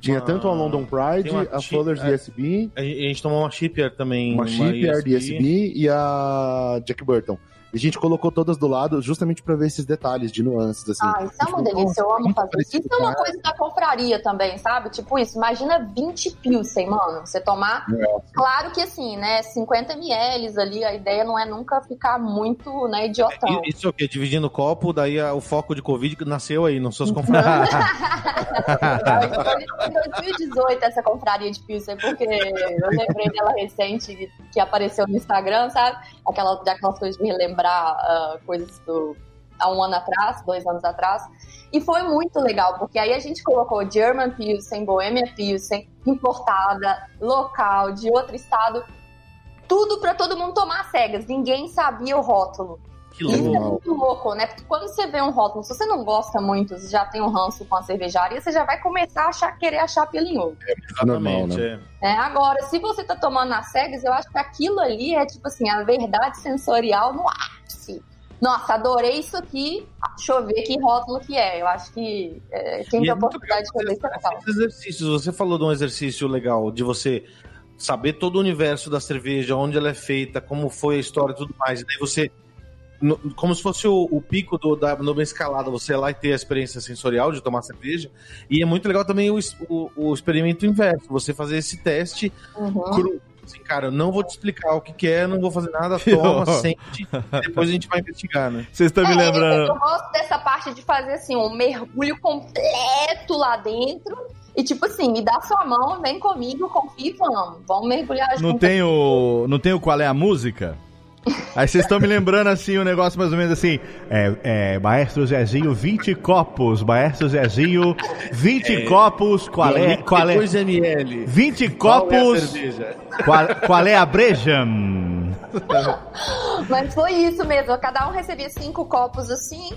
tinha Uma- tanto a London Pride, a chi- Fullers é. DSB, A gente a gente tomou uma shipyard também. uma Shipyard ESB. DSB e a Jack Burton. E a gente colocou todas do lado justamente pra ver esses detalhes de nuances, assim. Ah, isso é uma Tipo, delícia, eu amo fazer isso. Isso é uma coisa da confraria também, sabe? Tipo isso, imagina 20 pilsen, mano. Você tomar. Claro que assim, né? 50 ml ali, a ideia não é nunca ficar muito, né, idiotão. E- Isso é o quê? Dividindo o copo, daí o foco de Covid que nasceu aí, nas suas confrarias. Foi em 2018 essa confraria de Pilsen, porque eu lembrei dela recente que apareceu no Instagram, sabe? Aquela, daquelas coisas de relembrar ah, coisas do, há um ano atrás, dois anos atrás. E foi muito legal, porque aí a gente colocou German Pilsen, Bohemia Pilsen, importada, local, de outro estado, tudo para todo mundo tomar cegas. Ninguém sabia o rótulo. Que Isso louco. é muito louco, né? Porque quando você vê um rótulo, se você não gosta muito, você já tem um ranço com a cervejaria, você já vai começar a achar, querer achar pelo em ovo. normal, né? é. né? Agora, se você tá tomando nas cegas, eu acho que aquilo ali é tipo assim, a verdade sensorial no ápice. Nossa, adorei isso aqui. Deixa eu ver que rótulo que é. Eu acho que é, quem E tem é a muito oportunidade de fazer isso é legal. Esses exercícios, você falou de um exercício legal, de você saber todo o universo da cerveja, onde ela é feita, como foi a história e tudo mais. E daí você, no- como se fosse o, o pico do, da numa escalada, você ir lá e ter a experiência sensorial de tomar cerveja. E é muito legal também o, o, o experimento inverso, você fazer esse teste Uhum. cru. Assim, cara, eu não vou te explicar o que, que é, não vou fazer nada, toma, sente, depois a gente vai investigar, né? Vocês estão me É, lembrando. Eu gosto dessa parte de fazer assim, um mergulho completo lá dentro. E tipo assim, me dá sua mão, vem comigo, confia e vamos. Vamos mergulhar Não junto. tem o. Não tem o qual é a música? Aí vocês estão me lembrando assim, o um negócio mais ou menos assim. É, é, Maestro Zezinho, 20 copos. Maestro Zezinho, 20 copos. Qual é? Qual é? 2 ml. 20 Qual é a copos. cerveja? Qual, qual é a breja? Mas foi isso mesmo. Cada um recebia cinco copos assim.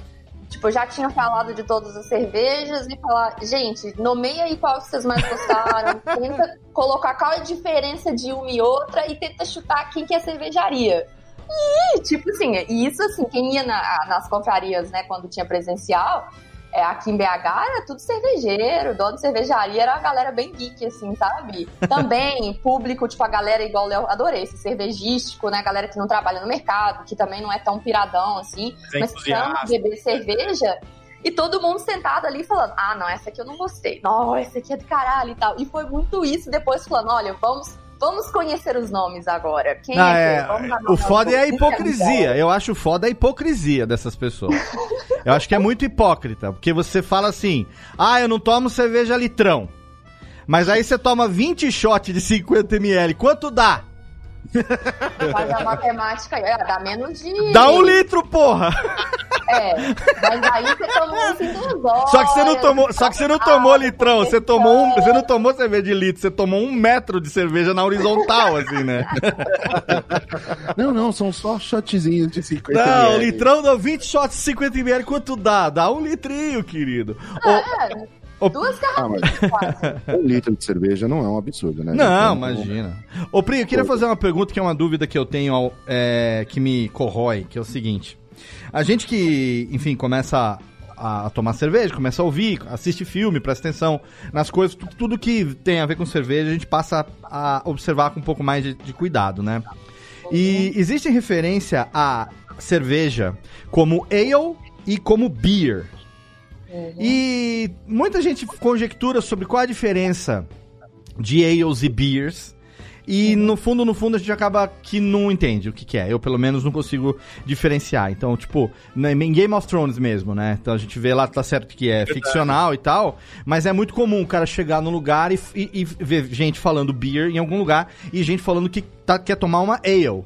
Tipo, eu já tinha falado de todas as cervejas e falar, gente, nomeia aí qual que vocês mais gostaram. tenta colocar qual é a diferença de uma e outra e tenta chutar quem que é cervejaria. E, tipo assim, e isso assim, quem ia na- nas confrarias, né, quando tinha presencial, é, aqui em BH era tudo cervejeiro, dono de cervejaria era a galera bem geek, assim, sabe? Também público, tipo, a galera igual Léo, adorei esse cervejístico, né? A galera que não trabalha no mercado, que também não é tão piradão assim, mas que ama beber cerveja. E todo mundo sentado ali falando: ah, não, essa aqui eu não gostei. Não, essa aqui é do caralho e tal. E foi muito isso depois falando: olha, vamos Vamos conhecer os nomes agora. Quem Ah, é, é, que- o foda é a hipocrisia. Eu acho foda a hipocrisia dessas pessoas. Eu acho que é muito hipócrita, porque você fala assim: ah, eu não tomo cerveja litrão. Mas aí você toma 20 shots de 50ml. Quanto dá? Faz a matemática aí. É, dá menos de. Dá um litro, porra! É. Mas aí você tomou duas horas. Só que você não tomou, só que você não tomou litrão, você tomou um, você não tomou cerveja de litro, você tomou um metro de cerveja na horizontal, assim, né? Não, não, são só shotzinhos de 50 Não, ml. litrão dá 20 shots de 50ml, quanto dá? Dá um litrinho, querido. Ô, É, ô, duas Ah, mas garrafas quase. um litro de cerveja não é um absurdo, né? Não, Então, imagina. Ô, Pri, eu queria fazer uma pergunta que é uma dúvida que eu tenho, ao- é, que me corrói, que é o seguinte. A gente que, enfim, começa a, a tomar cerveja, começa a ouvir, assiste filme, presta atenção nas coisas, tu- tudo que tem a ver com cerveja, a gente passa a observar com um pouco mais de, de cuidado, né? E existe referência a cerveja como ale e como beer. E muita gente conjectura sobre qual a diferença de ales e beers. E no fundo, no fundo, a gente acaba que não entende o que, que é. Eu, pelo menos, não consigo diferenciar. Então, tipo, na- em Game of Thrones mesmo, né? Então a gente vê lá, tá certo que é ficcional e tal, mas é muito comum o cara chegar num lugar e, e- e ver gente falando beer em algum lugar e gente falando que tá- quer tomar uma ale.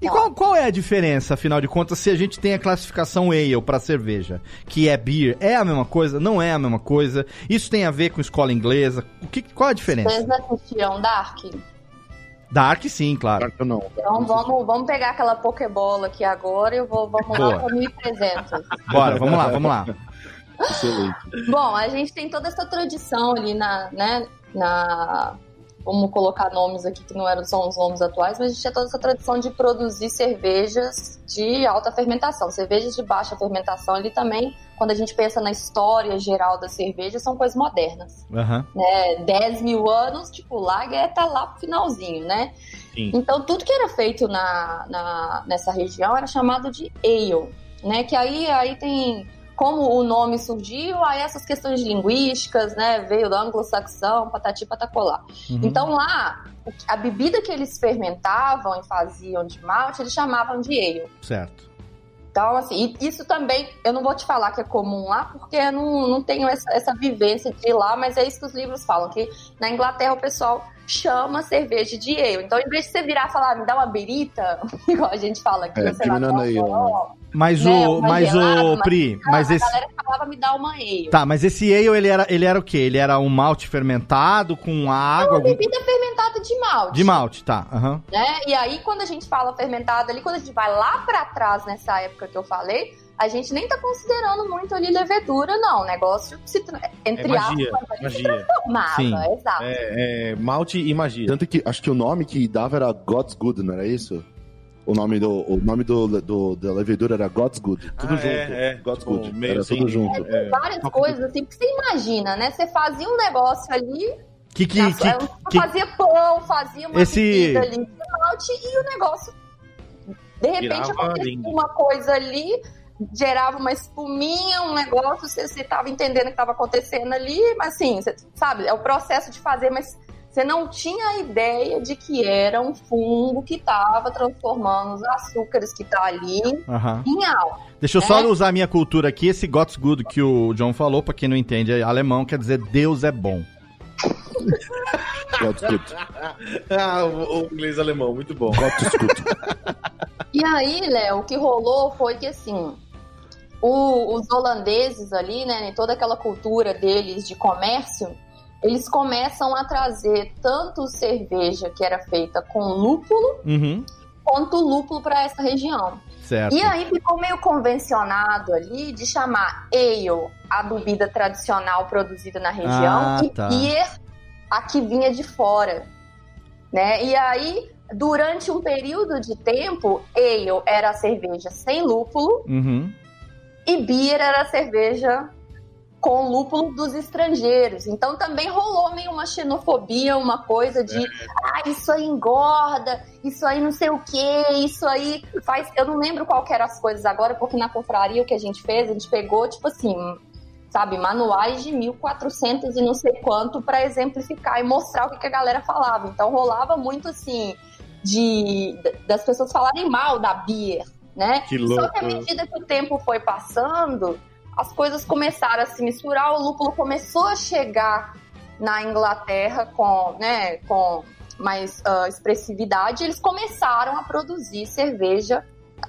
E qual, qual é a diferença, afinal de contas, se a gente tem a classificação ale para cerveja, que é beer, é a mesma coisa? Não é a mesma coisa? Isso tem a ver com escola inglesa? O que, qual é a diferença? Vocês assistiram Dark? Dark, sim, claro. Eu não. Então vamos, vamos pegar aquela Pokébola aqui agora e eu vou, vamos Boa. lá para 1300. Bora, vamos lá, vamos lá. Excelente. Bom, a gente tem toda essa tradição ali na, né, na vamos colocar nomes aqui que não eram são os nomes atuais, mas a gente tinha toda essa tradição de produzir cervejas de alta fermentação, cervejas de baixa fermentação ali também, quando a gente pensa na história geral da cerveja, são coisas modernas, Aham. né? 10 mil anos, tipo, Lager tá lá pro finalzinho, né? Sim. Então, tudo que era feito na, na- nessa região era chamado de ale, né? Que aí, aí tem como o nome surgiu, aí essas questões linguísticas, né? Veio da anglo-saxão, patati patacolá. Uhum. Então lá, a bebida que eles fermentavam e faziam de malte, eles chamavam de ale. Certo. Então, assim, isso também, eu não vou te falar que é comum lá, porque eu não, não tenho essa, essa vivência de ir lá, mas é isso que os livros falam, que na Inglaterra o pessoal chama cerveja de ale. Então, em vez de você virar e falar, "Ah, me dá uma berita, igual a gente fala aqui, É, sei lá, aí, ó, Mas Né, o, uma mas gelada, o uma- Pri, mas a esse galera falava, me dá uma ale. Tá, mas esse ale ele era, ele era o quê? Ele era um malte fermentado com água, algum Bebida fermentada de malte. de malte, tá? Aham. né? E aí, quando a gente fala fermentada ali, quando a gente vai lá pra trás nessa época que eu falei, a gente nem tá considerando muito ali levedura, não. O negócio se, tra- É entre magia, aspas, ali, se magia. transformava, Sim. exato. É, é malte e magia. Tanto que acho que o nome que dava era God's Good, não era isso? O nome do, o nome do, do- da levedura era God's Good. Tudo Ah, junto. é, é. God's Tipo, Good. meio Era assim, tudo junto. É. Várias coisas assim, porque você imagina, né? Você fazia um negócio ali, Que que, na- que, eu que- fazia pão, fazia uma Esse- bebida ali de malte e o negócio, de repente, lindo. uma coisa ali, gerava uma espuminha, um negócio, você, você tava entendendo o que estava acontecendo ali, mas assim, você, sabe, é o processo de fazer, mas você não tinha a ideia de que era um fungo que estava transformando os açúcares que tá ali Aham. em álcool. Deixa eu só É. usar a minha cultura aqui. Esse God's Good que o John falou, pra quem não entende é alemão, quer dizer Deus é bom. God's Good. Ah, o, o inglês alemão, muito bom. God's Good. E aí, Léo, o que rolou foi que assim, o- os holandeses ali, né, toda aquela cultura deles de comércio, eles começam a trazer tanto cerveja que era feita com lúpulo, Uhum. quanto lúpulo para essa região. Certo. E aí ficou meio convencionado ali de chamar ale a bebida tradicional produzida na região Ah, e tá. beer a que vinha de fora, né? E aí durante um período de tempo, ale era a cerveja sem lúpulo Uhum. E beer era a cerveja com lúpulo dos estrangeiros. Então também rolou meio uma xenofobia, uma coisa de ah, isso aí engorda, isso aí não sei o que, isso aí faz. Eu não lembro qual que eram as coisas agora, porque na confraria o que a gente fez, a gente pegou, tipo assim, sabe, manuais de 1400 e não sei quanto para exemplificar e mostrar o que, que a galera falava. Então rolava muito assim de das pessoas falarem mal da beer, né? Que louco. Só que à medida que o tempo foi passando, as coisas começaram a se misturar, o lúpulo começou a chegar na Inglaterra com, né, com mais uh, expressividade, eles começaram a produzir cerveja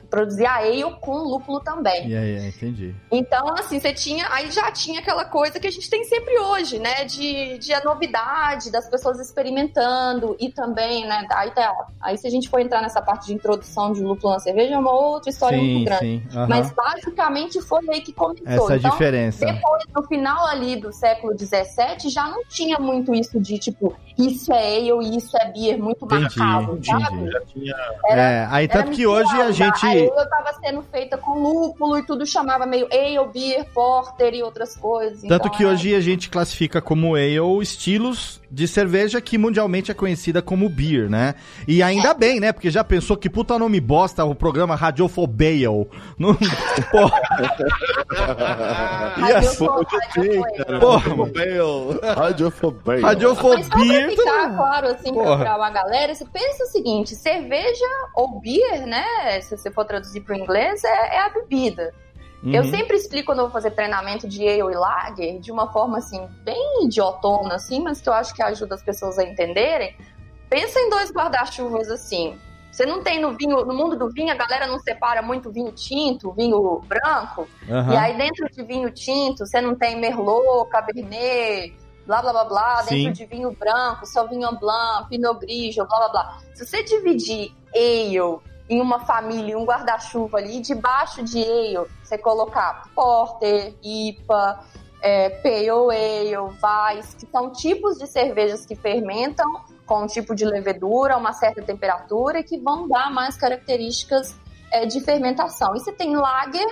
produzir a ale com lúpulo também. E aí, entendi. Então, assim, você tinha. Aí já tinha aquela coisa que a gente tem sempre hoje, né? De, de a novidade, das pessoas experimentando e também, né? Aí, tá, aí se a gente for entrar nessa parte de introdução de lúpulo na cerveja, é uma outra história sim, muito grande. Sim, uhum. Mas basicamente foi aí que começou. Essa então, diferença. Depois, no final ali do século XVII, já não tinha muito isso de tipo, isso é ale e isso é beer muito Entendi, marcado, entendi. sabe? Já tinha. Era- é, aí tanto que hoje a misturada. Gente. A ale tava sendo feita com lúpulo e tudo chamava meio ale, beer, porter e outras coisas. Tanto Então, que é- hoje a gente classifica como ale estilos de cerveja que mundialmente é conhecida como beer, né? E ainda bem, né? Porque já pensou que puta nome bosta o programa Radiofobale. Não... Pô, Radiofo- gostei, radiofobia. porra. Radiofobia. Mas só pra ficar claro, assim, pra, Porra. pra uma galera, você pensa o seguinte, cerveja ou beer, né, se você for traduzir pro inglês, é, é a bebida. Eu Uhum. sempre explico quando eu vou fazer treinamento de ale e lager de uma forma, assim, bem idiotona, assim, mas que eu acho que ajuda as pessoas a entenderem. Pensa em dois guarda-chuvas, assim. Você não tem no vinho, no mundo do vinho, a galera não separa muito vinho tinto, vinho branco. Aham. E aí dentro de vinho tinto, você não tem Merlot, Cabernet, blá blá blá blá. Sim. Dentro de vinho branco, Sauvignon Blanc, Pinot Grigio, blá blá blá. Se você dividir ale em uma família, um guarda-chuva ali, debaixo de ale, você colocar Porter, IPA, é, Pale Ale, Weiss, que são tipos de cervejas que fermentam com um tipo de levedura, uma certa temperatura e que vão dar mais características é, de fermentação. E você tem Lager,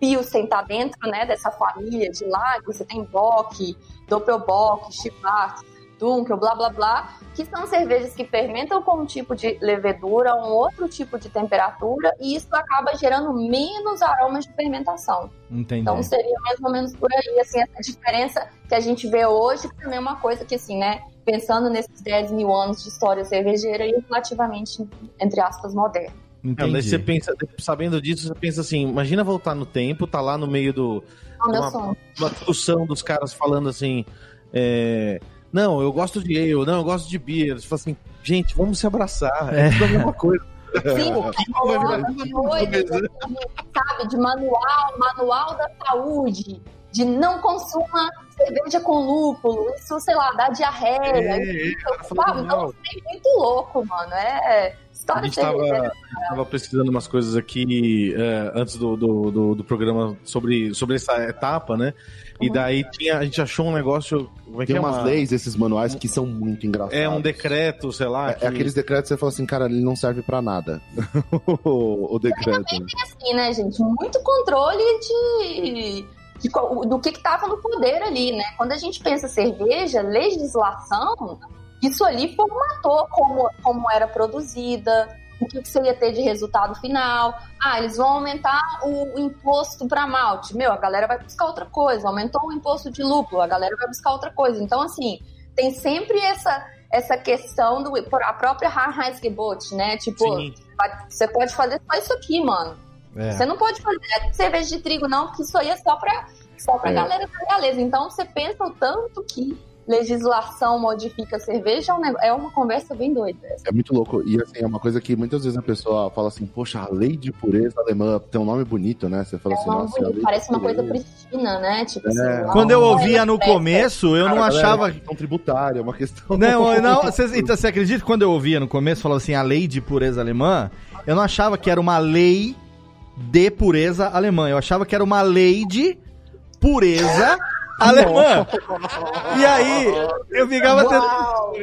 Pilsen tá dentro né, dessa família de Lager, você tem Bock, Doppelbock, Chivas, Dunkel, blá blá blá, que são cervejas que fermentam com um tipo de levedura, um outro tipo de temperatura, e isso acaba gerando menos aromas de fermentação. Entendi. Então seria mais ou menos por aí, assim, essa diferença que a gente vê hoje, que também é uma coisa que, assim, né, pensando nesses 10 mil anos de história cervejeira e relativamente, entre aspas, moderna. Não, daí você pensa, sabendo disso, você pensa assim, imagina voltar no tempo, tá lá no meio do, Então, meu Uma- uma discussão dos caras falando assim, é, não, eu gosto de ale, não, eu gosto de beer. Você fala assim, gente, vamos se abraçar, é, É. tudo a mesma coisa. Sim, Um a mesma coisas, coisa. sabe, de manual, manual da saúde, de não consuma cerveja com lúpulo, isso, sei lá, dá diarreia, É, isso, é, sabe? Então, é muito louco, mano, é A história gente tava, cervejeira. tava pesquisando umas coisas aqui é, antes do, do, do, do programa sobre, sobre essa etapa, né? E daí tinha, a gente achou um negócio. Como é que Tem é umas uma- leis, esses manuais, que são muito engraçados. É um decreto, sei lá. É, que- é aqueles decretos que você fala assim, cara, ele não serve pra nada. o, o decreto. Também tem assim, né, gente? Muito controle de, do que estava no poder ali, né? Quando a gente pensa cerveja, legislação, isso ali formatou como, como era produzida, o que, que você ia ter de resultado final. Ah, eles vão aumentar o imposto para malte. Meu, a galera vai buscar outra coisa. Aumentou o imposto de lúpulo, a galera vai buscar outra coisa. Então, assim, tem sempre essa, essa questão do a própria Reinheitsgebot, né? Tipo, Sim. você pode fazer só isso aqui, mano. É. Você não pode fazer cerveja de trigo, não, porque isso aí é só pra, só pra É. galera da realeza. Então você pensa o tanto que legislação modifica a cerveja, é um é uma conversa bem doida. É muito louco. E assim, é uma coisa que muitas vezes a pessoa fala assim, poxa, a lei de pureza alemã tem um nome bonito, né? Você fala É assim, nossa, de parece uma coisa pristina, né? Tipo É. assim, Quando eu ouvia no começo, eu não Cara, achava. É uma questão tributária, é uma questão. Não, não, você, então, você acredita que quando eu ouvia no começo, falava assim, a lei de pureza alemã, eu não achava que era uma lei de pureza alemã, eu achava que era uma lei de pureza alemã. E aí, eu ficava. Uau!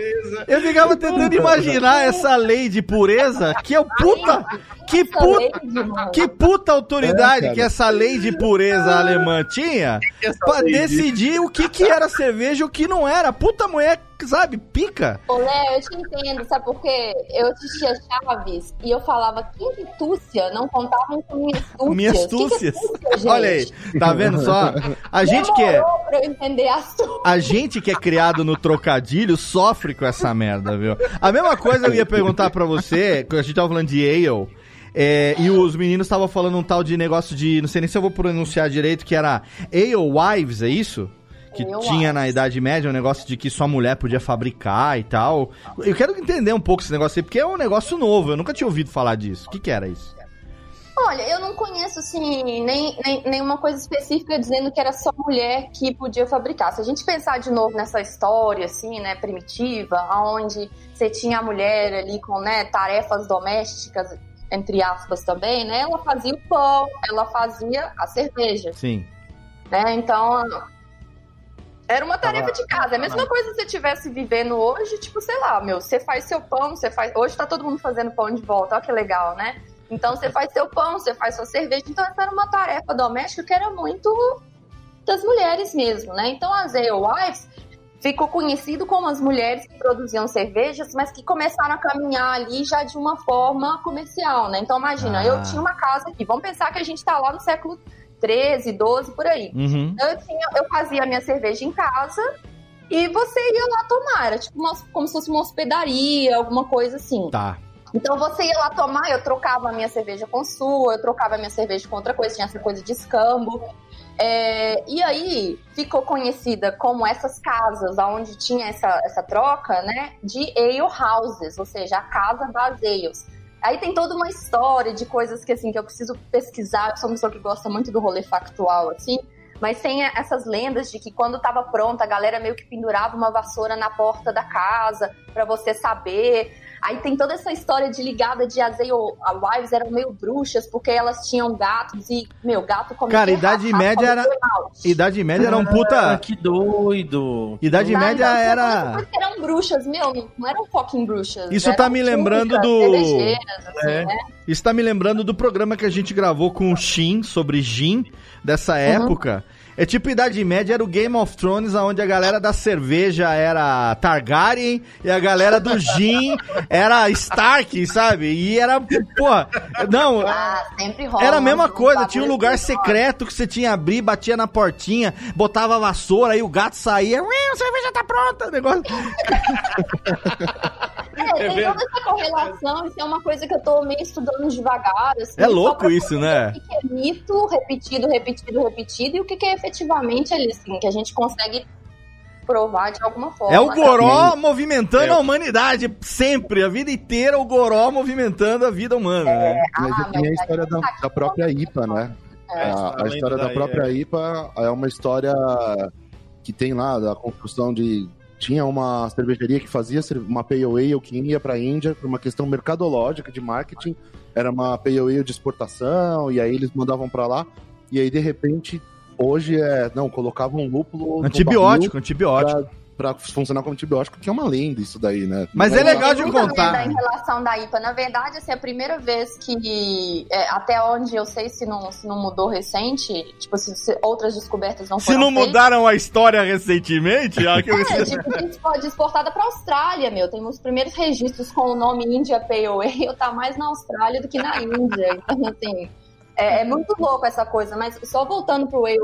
Eu ficava tentando imaginar essa lei de pureza, que é o puta. Que puta. Que puta autoridade É, que essa lei de pureza alemã tinha de- decidir o que, que era cerveja e o que não era. Puta mulher, sabe, pica. Ô, Léo, eu te entendo, sabe por quê? Eu assistia Chaves e eu falava, quem que túcia? Não contavam com minhas túcias. Minhas Quem que é túcias. túcia, gente? Olha aí, tá vendo só? A gente que é. Túcias. A gente que é criado no trocadilho sofre com essa merda, viu? A mesma coisa eu ia perguntar pra você, quando a gente tava falando de ale. é, e os meninos estavam falando um tal de negócio de. Não sei nem se eu vou pronunciar direito, que era Ale Wives, é isso? Que Ale tinha na Wives. Idade Média um negócio de que só mulher podia fabricar e tal. Eu quero entender um pouco esse negócio aí, porque é um negócio novo, eu nunca tinha ouvido falar disso. O que, que era isso? Olha, eu não conheço, assim, nem, nem, nenhuma coisa específica dizendo que era só mulher que podia fabricar. Se a gente pensar de novo nessa história, assim, né, primitiva, onde você tinha a mulher ali com, né, tarefas domésticas, entre aspas também, né, ela fazia o pão, ela fazia a cerveja, Sim. né, então... Era uma tarefa de casa. É a mesma coisa se você estivesse vivendo hoje, tipo, sei lá, meu, você faz seu pão, você faz. Hoje tá todo mundo fazendo pão de volta, olha que legal, né? Então você faz seu pão, você faz sua cerveja. Então essa era uma tarefa doméstica que era muito das mulheres mesmo, né? Então as Ale Wives ficou conhecido como as mulheres que produziam cervejas, mas que começaram a caminhar ali já de uma forma comercial, né? Então imagina, Ah. eu tinha uma casa aqui. Vamos pensar que a gente tá lá no século 13, 12, por aí. Uhum. Eu, tinha, eu fazia a minha cerveja em casa e você ia lá tomar. Era tipo uma- como se fosse uma hospedaria, alguma coisa assim. Tá. Então você ia lá tomar, eu trocava a minha cerveja com sua, eu trocava a minha cerveja com outra coisa, tinha essa coisa de escambo. É, e aí ficou conhecida como essas casas onde tinha essa, essa troca, né? De ale houses, ou seja, a casa das ales. Aí tem toda uma história de coisas que assim que eu preciso pesquisar. Eu sou uma pessoa que gosta muito do rolê factual, assim. Mas tem essas lendas de que quando tava pronta, a galera meio que pendurava uma vassoura na porta da casa pra você saber. Aí tem toda essa história de ligada de as Ale Wives eram meio bruxas porque elas tinham gatos e, meu, gato comia Cara, Idade Média era-. Idade Média era um Ah, puta. que doido. Idade Média não, era. Porque eram bruxas, meu, não- eram fucking bruxas. Isso tá me lembrando do- assim, É. né? Isso tá me lembrando do programa que a gente gravou com o Shin sobre Gin dessa época. É tipo Idade Média, era o Game of Thrones, onde a galera da cerveja era Targaryen e a galera do Gin era Stark, sabe? E era, porra, não, Ah, sempre rola. era a mesma coisa, tinha um bagulho lugar secreto que você tinha que abrir, batia na portinha, botava a vassoura, aí o gato saía, "Ué, a cerveja tá pronta, o negócio. É, tem vendo? toda essa correlação, isso é uma coisa que eu tô meio estudando devagar. Assim, É louco isso, né? O que é mito, repetido, repetido, repetido, e o que que é efetivamente ali, assim, que a gente consegue provar de alguma forma. É o Goró Também. movimentando É. a humanidade, sempre, a vida inteira o Goró movimentando a vida humana, né? Mas Ah, tem a mas história da, tá da própria IPA, né? É. A, a história da própria é. IPA é uma história que tem lá da construção de. Tinha uma cervejaria que fazia uma Pale Ale que ia para a Índia por uma questão mercadológica de marketing. Era uma Pale Ale de exportação, e aí eles mandavam para lá. E aí, de repente, hoje é. Não, colocavam um lúpulo. Antibiótico, antibiótico. Pra, pra funcionar como antibiótico, que é uma lenda isso daí, né? Mas Não é legal de contar. Em relação da IPA, na verdade, assim, é a primeira vez que, é, até onde eu sei se não, se não mudou recente, tipo, se, se outras descobertas não Se foram não feitas, mudaram a história recentemente, ah, que eu- É, tipo, a gente pode exportada pra Austrália, meu. Tem os primeiros registros com o nome India Pale Ale, tá mais na Austrália do que na Índia. Então, assim, é, é muito louco essa coisa. Mas só voltando pro Ale,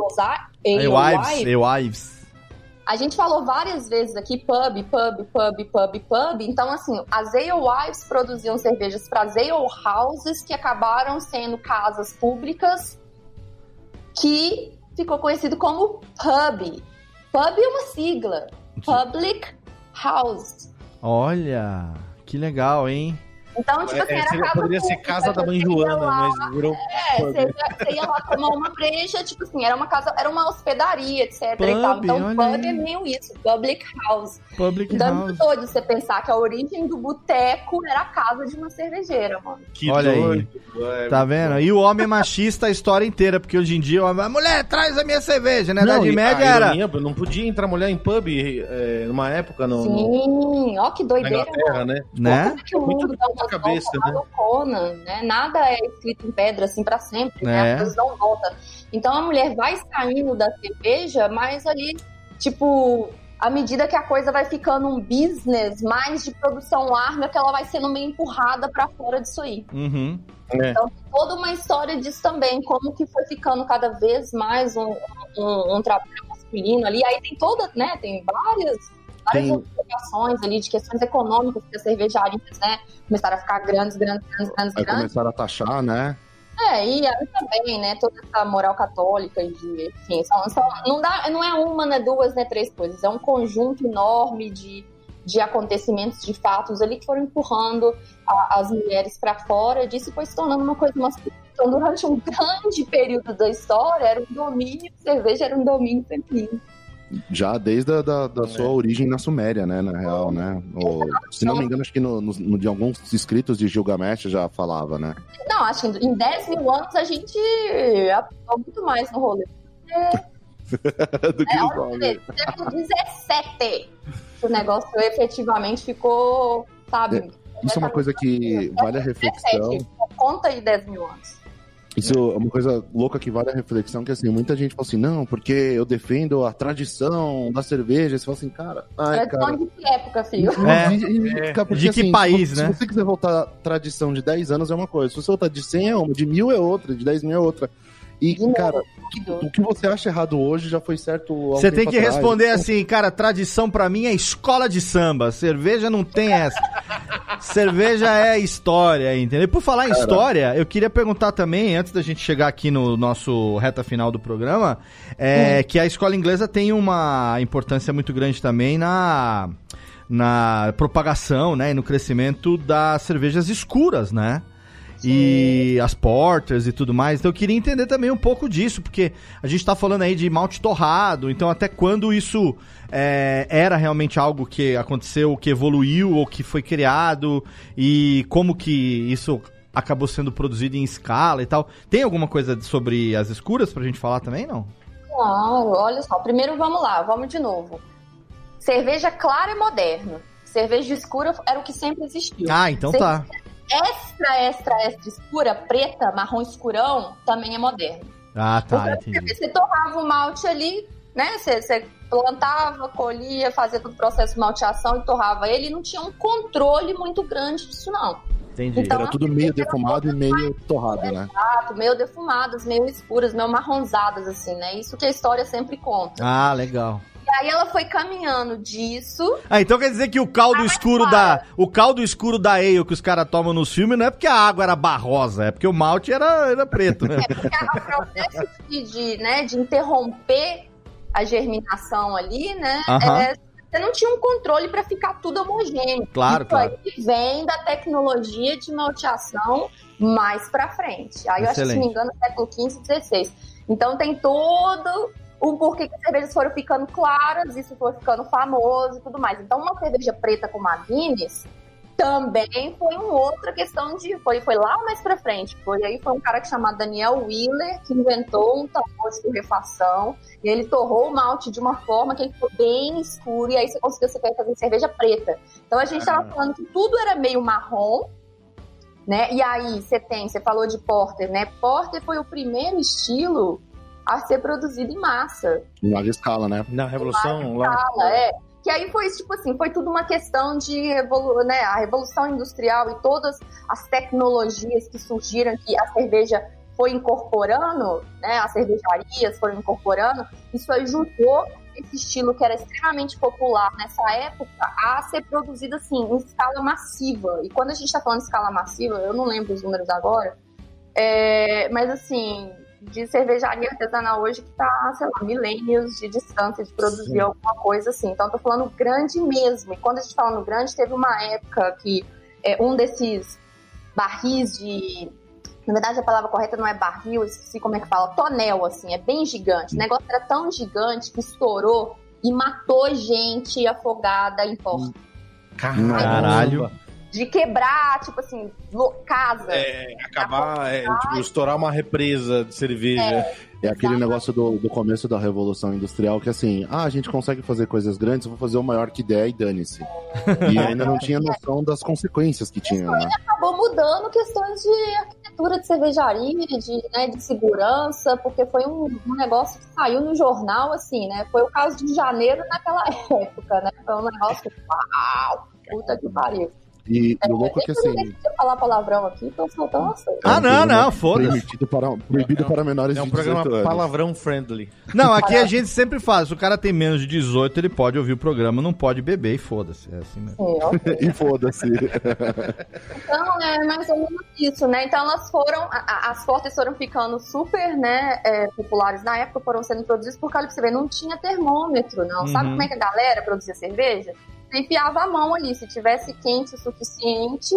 Ale Wives, Wives, Wives. a gente falou várias vezes aqui pub, pub, pub, pub, pub. Então, assim, as Ale Wives produziam cervejas para as Ale Houses, que acabaram sendo casas públicas, que ficou conhecido como pub. Pub é uma sigla. Public House. Olha, que legal, hein? Então, tipo assim, É, era seria- casa poderia ser casa da mãe Joana, lá, mas virou. É, você ia, você ia lá tomar uma breja, tipo assim, era uma casa, era uma hospedaria, etc. e Pub, tal. Então, pub aí. é meio isso, public house. Public Então é House. muito doido você pensar que a origem do boteco era a casa de uma cervejeira, mano. Que Olha aí. doido. É, Tá vendo? E o homem é machista a história inteira, porque hoje em dia, o homem, a mulher, traz a minha cerveja, né? Na Idade e Média a era. ironia, Não podia entrar mulher em pub é, numa época no- Sim, ó que doideira. Inglaterra, né? Né? Como que o Muito cabeça, volta né? né? Nada é escrito em pedra assim pra sempre, É. né? As coisas dão volta. Então a mulher vai saindo da cerveja, mas ali, tipo, à medida que a coisa vai ficando um business mais de produção larga, que ela vai sendo meio empurrada pra fora disso aí. Uhum. É. Então, toda uma história disso também, como que foi ficando cada vez mais um, um, um trabalho masculino ali. Aí tem toda, né, tem várias, várias Tem- observações ali de questões econômicas que as cervejarias, né, começaram a ficar grandes, grandes, grandes, grandes, Aí grandes. começaram a taxar, né? É, e aí também, né, toda essa moral católica de, enfim, são, são- não, dá, não é uma, né, duas, né, três coisas, é um conjunto enorme de, de acontecimentos, de fatos ali que foram empurrando a- as mulheres para fora disso e foi se tornando uma coisa masculina. Então, durante um grande período da história, era um domínio, cerveja era um domínio feminino. Já desde a da, da É. sua origem na Suméria, né? Na real, né? O- se não me engano, acho que no, no- no- de alguns escritos de Gilgamesh já falava, né? Não, acho que em 10 mil anos a gente apontou muito mais no rolê. Do que É, os homens. você vê, século XVII, que o negócio efetivamente ficou, sabe? Isso é uma coisa que vale a reflexão. 17, Conta aí 10 mil anos. Isso é uma coisa louca que vale a reflexão, que assim, muita gente fala assim, não, porque eu defendo a tradição da cerveja. Você fala assim, cara, ai, cara. Tradição de que época, filho? É. Cara, porque, De que assim, país, se, né? Se você quiser voltar à tradição de 10 anos é uma coisa, se você voltar de 100 é uma, de mil é outra, de 10 mil é outra. E, novo, cara, o que você acha errado hoje já foi certo há Você tem que atrás. responder assim, cara, tradição pra mim é escola de samba. Cerveja não tem essa. Cerveja é história, entendeu? E por falar em história, eu queria perguntar também, antes da gente chegar aqui no nosso reta final do programa, é, que a escola inglesa tem uma importância muito grande também na, na propagação, né, e no crescimento das cervejas escuras, né? E as porters e tudo mais. Então eu queria entender também um pouco disso, porque a gente tá falando aí de malte torrado, então até quando isso é, era realmente algo que aconteceu, que evoluiu ou que foi criado, e como que isso acabou sendo produzido em escala e tal. Tem alguma coisa sobre as escuras pra gente falar também, não? Claro, olha só. Primeiro vamos lá, vamos de novo. Cerveja clara é moderno. Cerveja escura era o que sempre existiu. Ah, então tá. Extra, extra, extra escura, preta, marrom escurão, também é moderno. Ah, tá, Porque entendi. Você torrava o malte ali, né? Você, você plantava, colhia, fazia todo o processo de malteação e torrava ele. E não tinha um controle muito grande disso, não. Entendi. Então, Era tudo meio defumado e meio torrado, né? Exato, meio defumadas, meio escuras, meio marronzadas, assim, né? Isso que a história sempre conta. Ah, legal. E aí ela foi caminhando disso. Ah, então quer dizer que o caldo escuro da. O caldo escuro da ale que os caras tomam nos filmes não é porque a água era barrosa, é porque o malte era, era preto, né? É porque o processo de, de, né, de interromper a germinação ali, né? Aham. é, você não tinha um controle para ficar tudo homogêneo. Claro, Isso claro. aí vem da tecnologia de malteação mais para frente. Aí eu acho que, se Excelente. não me engano, século XV, XVI. Então tem todo o porquê que as cervejas foram ficando claras, isso foi ficando famoso e tudo mais. Então uma cerveja preta como a Guinness também foi uma outra questão de foi, foi lá mais pra frente. Foi aí foi um cara que chamado Daniel Wheeler que inventou um tambor de torrefação e ele torrou o malte de uma forma que ele ficou bem escuro e aí você conseguiu fazer cerveja preta. Então a gente tava falando que tudo era meio marrom, né? E aí você tem, você falou de porter, né? Porter foi o primeiro estilo a ser produzido em massa Em larga escala, né? Na Revolução lá. fala, é. Que aí foi, tipo assim, foi tudo uma questão de revolu né, a revolução industrial e todas as tecnologias que surgiram, que a cerveja foi incorporando, né, as cervejarias foram incorporando, isso ajudou esse estilo que era extremamente popular nessa época a ser produzido assim, em escala massiva. E quando a gente está falando de escala massiva, eu não lembro os números agora, é, mas assim, de cervejaria artesanal hoje que tá, sei lá, milênios de distância de produzir Sim. alguma coisa assim. Então, tô falando grande mesmo. E quando a gente fala no grande, teve uma época que é, um desses barris de. Na verdade, a palavra correta não é barril, esqueci como é que fala, tonel, assim, é bem gigante. O negócio era tão gigante que estourou e matou gente afogada em porta. Caralho. De quebrar, tipo assim, casa. É, acabar, é, tipo, estourar uma represa de cerveja. É aquele negócio do, do começo da Revolução Industrial que assim, ah, a gente consegue fazer coisas grandes, eu vou fazer o maior que der e dane-se. E ainda não tinha noção das consequências que tinha, né? acabou mudando questões de arquitetura de cervejaria, de, né, de segurança, porque foi um, um negócio que saiu no jornal, assim, né? Foi o caso de janeiro naquela época, né? Foi um negócio que, uau, puta que pariu. E, e o louco é que assim. Deixa eu falar palavrão aqui, tô soltando assim. Ah, é um não, programa não, foda-se. Proibido para, proibido para menores É um de programa 18 anos. palavrão friendly. Não, aqui a gente sempre fala, se o cara tem menos de 18, ele pode ouvir o programa, não pode beber e foda-se. É assim mesmo. Sim, ok. E foda-se. Então, é mais ou menos isso, né? Então, elas foram, a- a- as fortes foram ficando super, né, é, populares na época, foram sendo produzidas por causa que você vê, não tinha termômetro, não. Sabe Uhum. como é que a galera produzia cerveja? Você enfiava a mão ali, se tivesse quente o suficiente,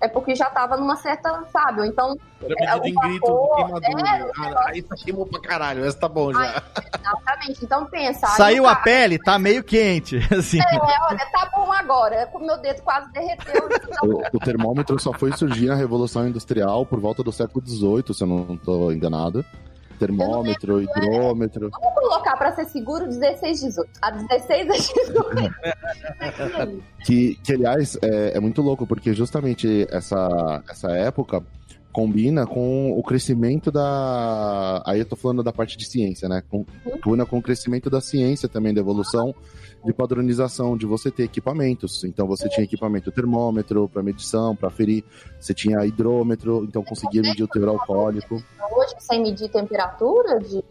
é porque já tava numa certa, sabe? Ou então, Era É, grito vapor, queimadura. é, Ah, negócio- aí tá queimou pra caralho, essa tá bom já. Ai, exatamente. Então, pensa. aí Saiu o a cara- pele, tá meio quente, assim. É, olha, tá bom agora. O meu dedo quase derreteu. Tá bom. O, o termômetro só foi surgir na Revolução Industrial por volta do século XVIII, se eu não estou enganado. Termômetro, hidrômetro. Vamos colocar pra ser seguro 16, 18. A 16 é 18. Que, que aliás, é, é muito louco, porque justamente essa, essa época combina com o crescimento da. Aí eu tô falando da parte de ciência, né? Com, combina com o crescimento da ciência também, da evolução de padronização, de você ter equipamentos. Então você tinha equipamento termômetro para medição, para ferir, você tinha hidrômetro, então conseguia medir o teor alcoólico. Hoje, sem medir temperatura, de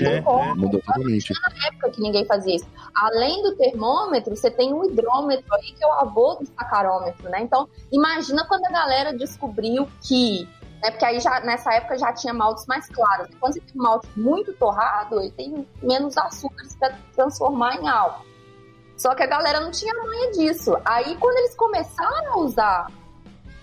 É, como. Mudou totalmente. época que ninguém fazia isso. Além do termômetro, você tem um hidrômetro aí, que é o avô do sacarômetro, né? Então, imagina quando a galera descobriu que. Né, porque aí já, nessa época já tinha maltes mais claros. Quando você tem um malte muito torrado, ele tem menos açúcares para transformar em álcool. Só que a galera não tinha manha disso. Aí quando eles começaram a usar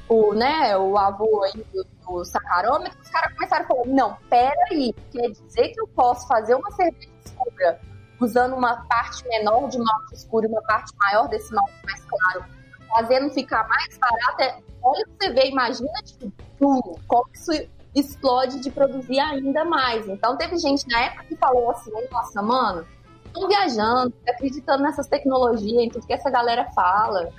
o, né, o avô aí do, do sacarômetro, os caras começaram a falar, não, peraí, quer dizer que eu posso fazer uma cerveja escura usando uma parte menor de malte escuro e uma parte maior desse malte mais claro, fazendo ficar mais barato. É, olha o que você vê, imagina, tipo, pum, como isso explode de produzir ainda mais. Então teve gente na época que falou assim, nossa, mano, estão viajando, acreditando nessas tecnologias, em tudo que essa galera fala.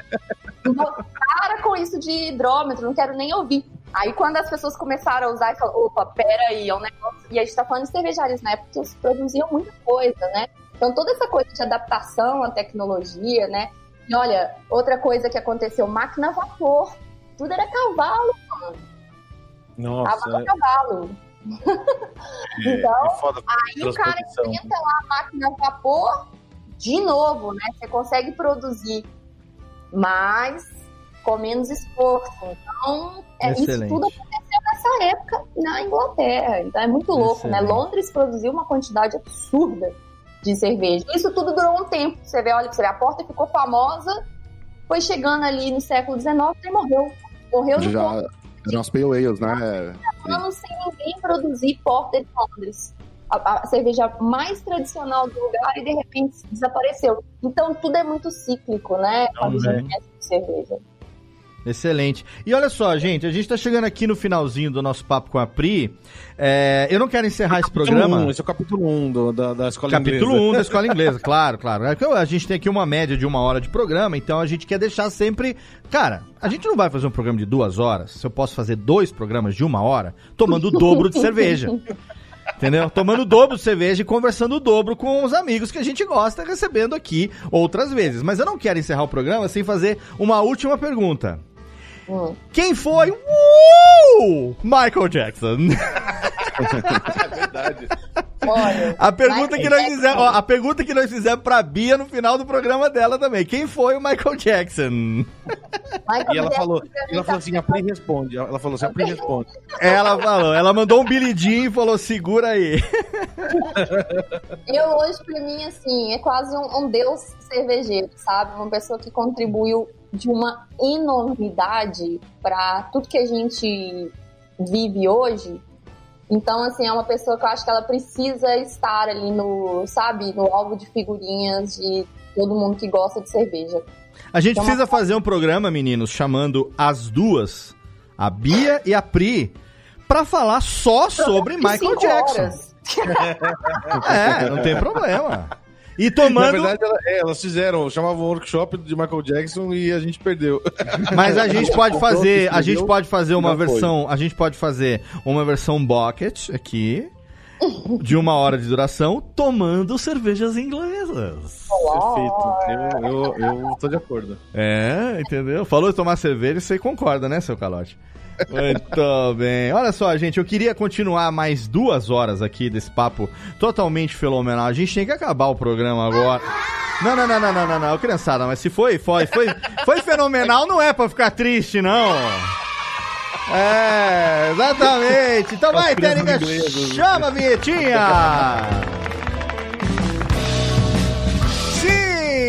Para com isso de hidrômetro, não quero nem ouvir. Aí quando as pessoas começaram a usar e falaram, opa, peraí, é um negócio. E a gente tá falando de cervejarias na época que eles produziam muita coisa, né? Então toda essa coisa de adaptação à tecnologia, né? E olha, outra coisa que aconteceu, máquina a vapor. Tudo era cavalo, Nossa, cavalo, cavalo. É, então, é foda. Aí o cara inventa lá a máquina a vapor de novo, né? Você consegue produzir mais com menos esforço. Então, é, isso tudo aconteceu nessa época na Inglaterra. Então é muito louco, né? Excelente. Londres produziu uma quantidade absurda de cerveja. Isso tudo durou um tempo. Você vê, olha, você vê, a porta ficou famosa, foi chegando ali no século XIX e morreu. Morreu no Já eram as Pale Ales, né? anos sem ninguém produzir Porter de Londres. A, a cerveja mais tradicional do lugar e de repente desapareceu. Então tudo é muito cíclico, né? Quando a gente pensa em cerveja. Excelente. E olha só, gente, a gente tá chegando aqui no finalzinho do nosso papo com a Pri. É, eu não quero encerrar esse programa. Um, esse é o capítulo 1 um da, da escola Capítulo inglesa. 1 da escola inglesa, claro, claro. É A gente tem aqui uma média de uma hora de programa, então a gente quer deixar sempre. Cara, a gente não vai fazer um programa de duas horas. Se eu posso fazer dois programas de uma hora, tomando o dobro de cerveja. Entendeu? Tomando o dobro de cerveja e conversando o dobro com os amigos que a gente gosta, recebendo aqui outras vezes. Mas eu não quero encerrar o programa sem fazer uma última pergunta. Hum. Quem foi uh, Michael Jackson? É verdade. Olha, A pergunta Michael que nós Jackson. fizemos, ó, a pergunta que nós fizemos pra Bia no final do programa dela também. Quem foi o Michael Jackson? Michael E ela Jackson falou, ela falou assim, a Pri responde. Ela falou assim, a Pri responde. Ela falou, ela mandou um bilidinho e falou: segura aí. Eu hoje, pra mim, assim, é quase um, um deus cervejeiro, sabe? Uma pessoa que contribuiu de uma enormidade para tudo que a gente vive hoje. Então, assim, é uma pessoa que eu acho que ela precisa estar ali no, sabe, no alvo de figurinhas de todo mundo que gosta de cerveja. A gente Então, precisa fazer um programa, meninos, chamando as duas, a Bia e a Pri, pra falar só sobre Michael Jackson. É, não tem problema. E Na tomando. verdade, ela- é, elas fizeram, chamavam um workshop de Michael Jackson e a gente perdeu. Mas a gente pode fazer, a gente pode fazer uma foi. versão, a gente pode fazer uma versão bucket aqui de uma hora de duração tomando cervejas inglesas. Perfeito. Eu, eu, eu tô de acordo. É, entendeu? Falou de tomar cerveja, você concorda, né, seu calote? Muito bem. Olha só, gente, eu queria continuar mais duas horas aqui desse papo totalmente fenomenal. A gente tem que acabar o programa agora. Não, não, não, não, não, não, não, criançada, mas se foi, foi, foi, foi fenomenal, não é pra ficar triste, não. É, exatamente. Então vai, Tênica, inglesas. chama a vinhetinha.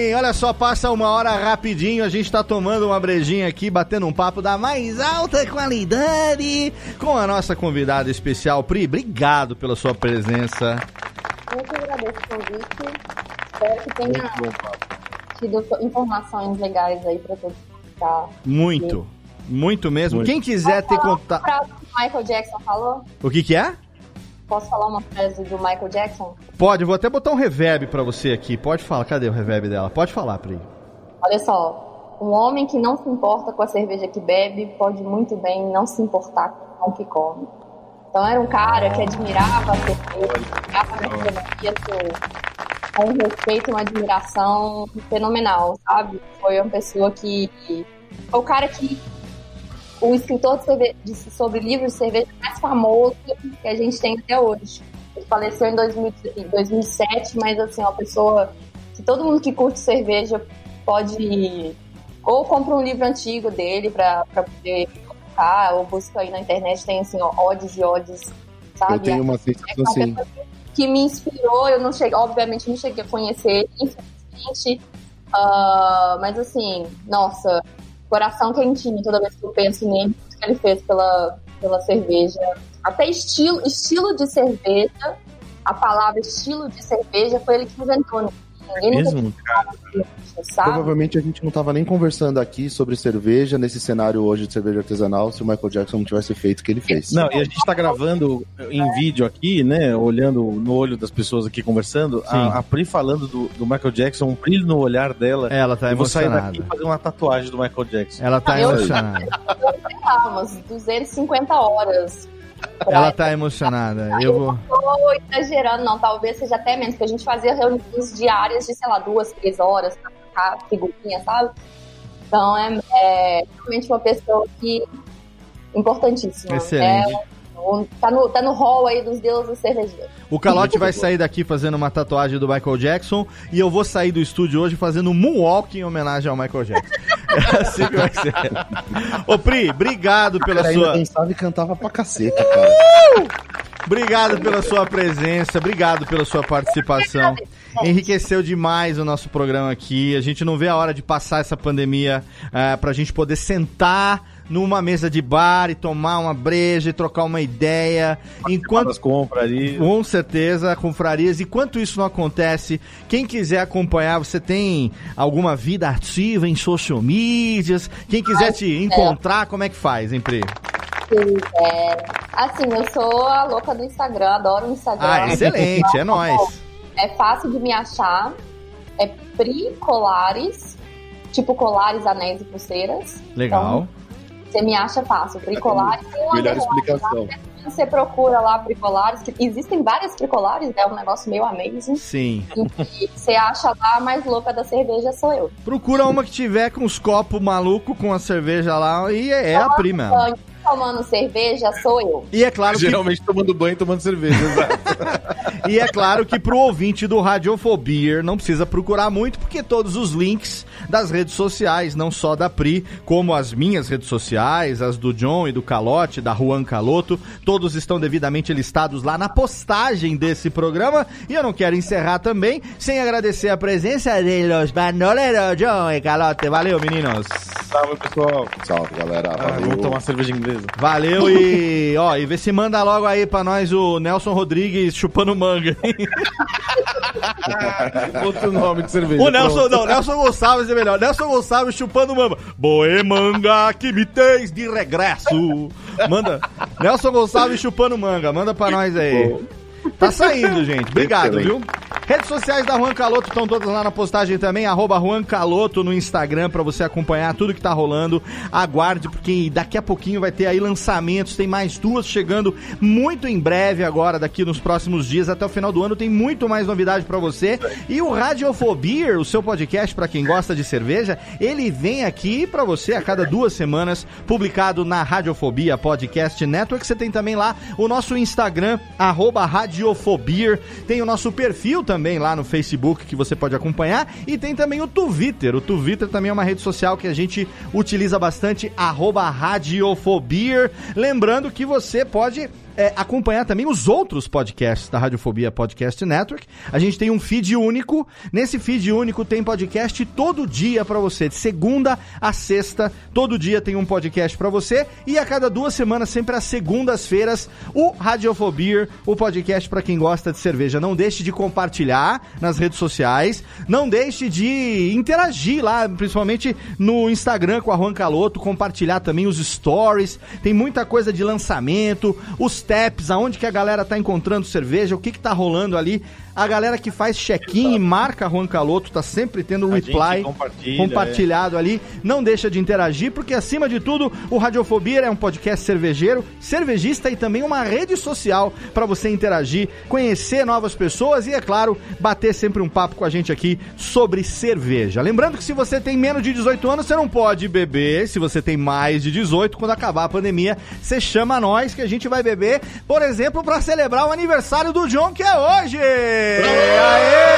Sim, olha só, passa uma hora rapidinho, a gente tá tomando uma brejinha aqui, batendo um papo da mais alta qualidade com a nossa convidada especial, Pri. Obrigado pela sua presença. Que agradeço o convite. Espero que tenha tido informações legais aí pra todos. Tá? Muito, muito mesmo. Muito. Quem quiser ter contato. o Michael Jackson falou? O que que é? Posso falar uma frase do Michael Jackson? Pode, vou até botar um reverb pra você aqui. Pode falar, cadê o reverb dela? Pode falar, Pri. Olha só, um homem que não se importa com a cerveja que bebe pode muito bem não se importar com o que come. Então era um cara que admirava a cerveja, admirava a assim, com um respeito e uma admiração fenomenal, sabe? Foi uma pessoa que. Foi o cara que. O escritor de sobre livros de cerveja mais famoso que a gente tem até hoje. Ele faleceu em 2000 em 2007, mas assim, uma pessoa que todo mundo que curte cerveja pode ou compra um livro antigo dele pra, pra poder colocar, ou busca aí na internet, tem assim, ó, odds e odds, sabe? Eu tenho uma É sensação uma assim. que me inspirou, eu não cheguei, obviamente não cheguei a conhecer, infelizmente, ah, mas assim, nossa, coração quentinho toda vez que eu penso nele, tudo que ele fez pela, pela cerveja, até estilo, estilo de cerveja, a palavra estilo de cerveja foi ele que inventou, né? Ninguém nunca Mesmo? tinha, sabe? Provavelmente a gente não tava nem conversando aqui sobre cerveja nesse cenário hoje de cerveja artesanal se o Michael Jackson não tivesse feito o que ele fez. Não, e a gente tá gravando em vídeo aqui, né? Olhando no olho das pessoas aqui conversando. A, a Pri falando do, do Michael Jackson, um brilho no olhar dela. Ela tá eu vou sair emocionada. daqui e fazer uma tatuagem do Michael Jackson. Ela tá Ah, eu- emocionada. sei lá, umas 250 horas. Ela tá emocionada. Eu vou. tô exagerando, não, talvez seja até menos, porque a gente fazia reuniões diárias de, sei lá, duas, três horas pra ficar figurinha, sabe? Então é, é realmente uma pessoa que importantíssima. Excelente. É, tá, no, tá no hall aí dos deuses cervejeiros. O Calote vai sair daqui fazendo uma tatuagem do Michael Jackson e eu vou sair do estúdio hoje fazendo um moonwalk em homenagem ao Michael Jackson. É assim que vai ser. Ô Pri, obrigado pela Cara, ainda sua, dançava e cantava pra caceta, cara. obrigado pela sua presença, obrigado pela sua participação. Enriqueceu demais o nosso programa aqui. A gente não vê a hora de passar essa pandemia é, pra gente poder sentar numa mesa de bar e tomar uma breja e trocar uma ideia. Enquanto As compras ali. Com certeza, confrarias. Enquanto isso não acontece, quem quiser acompanhar, você tem alguma vida ativa em social medias? Quem quiser te encontrar, como é que faz, hein, Pri? É, assim, eu sou a louca do Instagram, adoro o Instagram. Ah, excelente, é nóis. É fácil de me achar. É Pri Colares, tipo colares, anéis e pulseiras. Legal. Você me acha fácil. Bricolares tem uma Melhor explicação. lá, Você procura lá bricolares, que existem várias bricolares, é um negócio meio amazing. Sim. E você acha lá a mais louca da cerveja sou eu. Procura uma que tiver com os copos maluco com a cerveja lá e é a Pri mesmo. Banho, Tomando cerveja sou eu. E é claro que Geralmente tomando banho e tomando cerveja, exato. E é claro que pro ouvinte do Radiofobia não precisa procurar muito, porque todos os links das redes sociais, não só da Pri, como as minhas redes sociais, as do John e do Calote, da Juan Caloto, todos estão devidamente listados lá na postagem desse programa. E eu não quero encerrar também sem agradecer a presença de los banoleros John e Calote. Valeu, meninos. Salve, pessoal. Salve, galera. Ah, vamos tomar cerveja inglesa. Valeu e, ó, e vê se manda logo aí pra nós o Nelson Rodrigues chupando manga. Outro nome de cerveja. O Nelson, pronto. não, Nelson Gonçalves é melhor. Nelson Gonçalves chupando manga que me tens de regresso. Manda. Nelson Gonçalves chupando manga. Manda pra nós aí. Tá saindo, gente. Obrigado, viu? Redes sociais da Juan Caloto estão todas lá na postagem também. Arroba Juan Caloto no Instagram pra você acompanhar tudo que tá rolando. Aguarde, porque daqui a pouquinho vai ter aí lançamentos. Tem mais duas chegando muito em breve agora, daqui nos próximos dias. Até o final do ano tem muito mais novidade pra você. E o Radiofobia, o seu podcast pra quem gosta de cerveja, ele vem aqui pra você a cada duas semanas, publicado na Radiofobia Podcast Network. Você tem também lá o nosso Instagram, arroba Radiofobia. Tem o nosso perfil também lá no Facebook que você pode acompanhar. E tem também o Twitter. O Twitter também é uma rede social que a gente utiliza bastante, arroba Radiofobia. Lembrando que você pode é, acompanhar também os outros podcasts da Radiofobia Podcast Network. A gente tem um feed único. Nesse feed único tem podcast todo dia pra você, de segunda a sexta. Todo dia tem um podcast pra você. E a cada duas semanas, sempre às segundas-feiras, o Radiofobia, o podcast pra quem gosta de cerveja. Não deixe de compartilhar nas redes sociais. Não deixe de interagir lá, principalmente no Instagram com a Juan Caloto. Compartilhar também os stories. Tem muita coisa de lançamento, os taps, aonde que a galera tá encontrando cerveja, o que que tá rolando ali. A galera que faz check-in e marca Juan Caloto tá sempre tendo um reply compartilha, compartilhado ali. Não deixa de interagir, porque acima de tudo, o Radiofobia é um podcast cervejeiro, cervejista e também uma rede social para você interagir, conhecer novas pessoas e, é claro, bater sempre um papo com a gente aqui sobre cerveja. Lembrando que se você tem menos de 18 anos, você não pode beber. Se você tem mais de 18, quando acabar a pandemia, você chama nós que a gente vai beber, por exemplo, para celebrar o aniversário do John, que é hoje! Aê!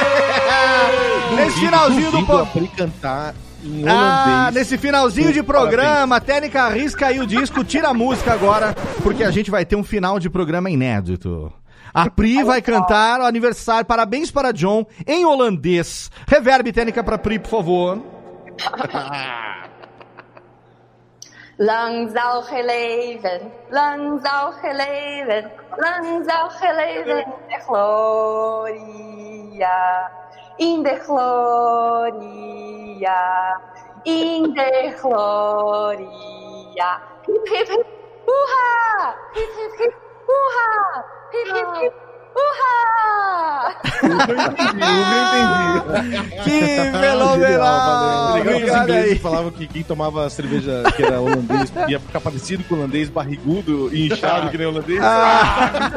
Nesse finalzinho do po- cantar em ah, holandês. nesse finalzinho de programa, a técnica arrisca aí o disco, tira a música agora, porque a gente vai ter um final de programa inédito. A Pri vai cantar o aniversário, parabéns para John, em holandês. Reverb técnica pra Pri, por favor. Lang ge leven, lang zal leven, lang zal leven de gloria, in de gloria, in de gloria. Hip hip hip, hoera! Hip hip hip, hoera! Hip hip hip, hoera! Que Legal, fenomenal! Legal que os Obrigado ingleses aí. falavam que quem tomava cerveja que era holandês ia ficar parecido com o holandês, barrigudo e inchado que nem holandês. Ah.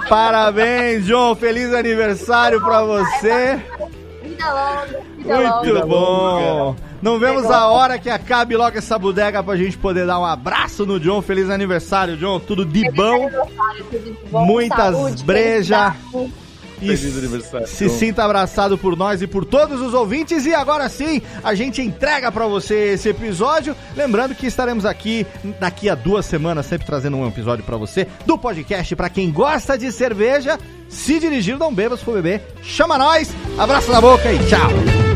Parabéns, John, feliz aniversário pra você. Vida longa, vida longa. Muito bom. Não vemos a hora que acabe logo essa bodega pra gente poder dar um abraço no John. Feliz aniversário, John. Tudo de bom. Tudo de bom, Muitas saúde, breja. felicidade. E Feliz aniversário, se sinta abraçado por nós e por todos os ouvintes. E agora sim, a gente entrega pra você esse episódio. Lembrando que estaremos aqui daqui a duas semanas, sempre trazendo um episódio pra você do podcast pra quem gosta de cerveja. Se dirigir, não beba se for beber. Chama nós, abraço na boca e tchau.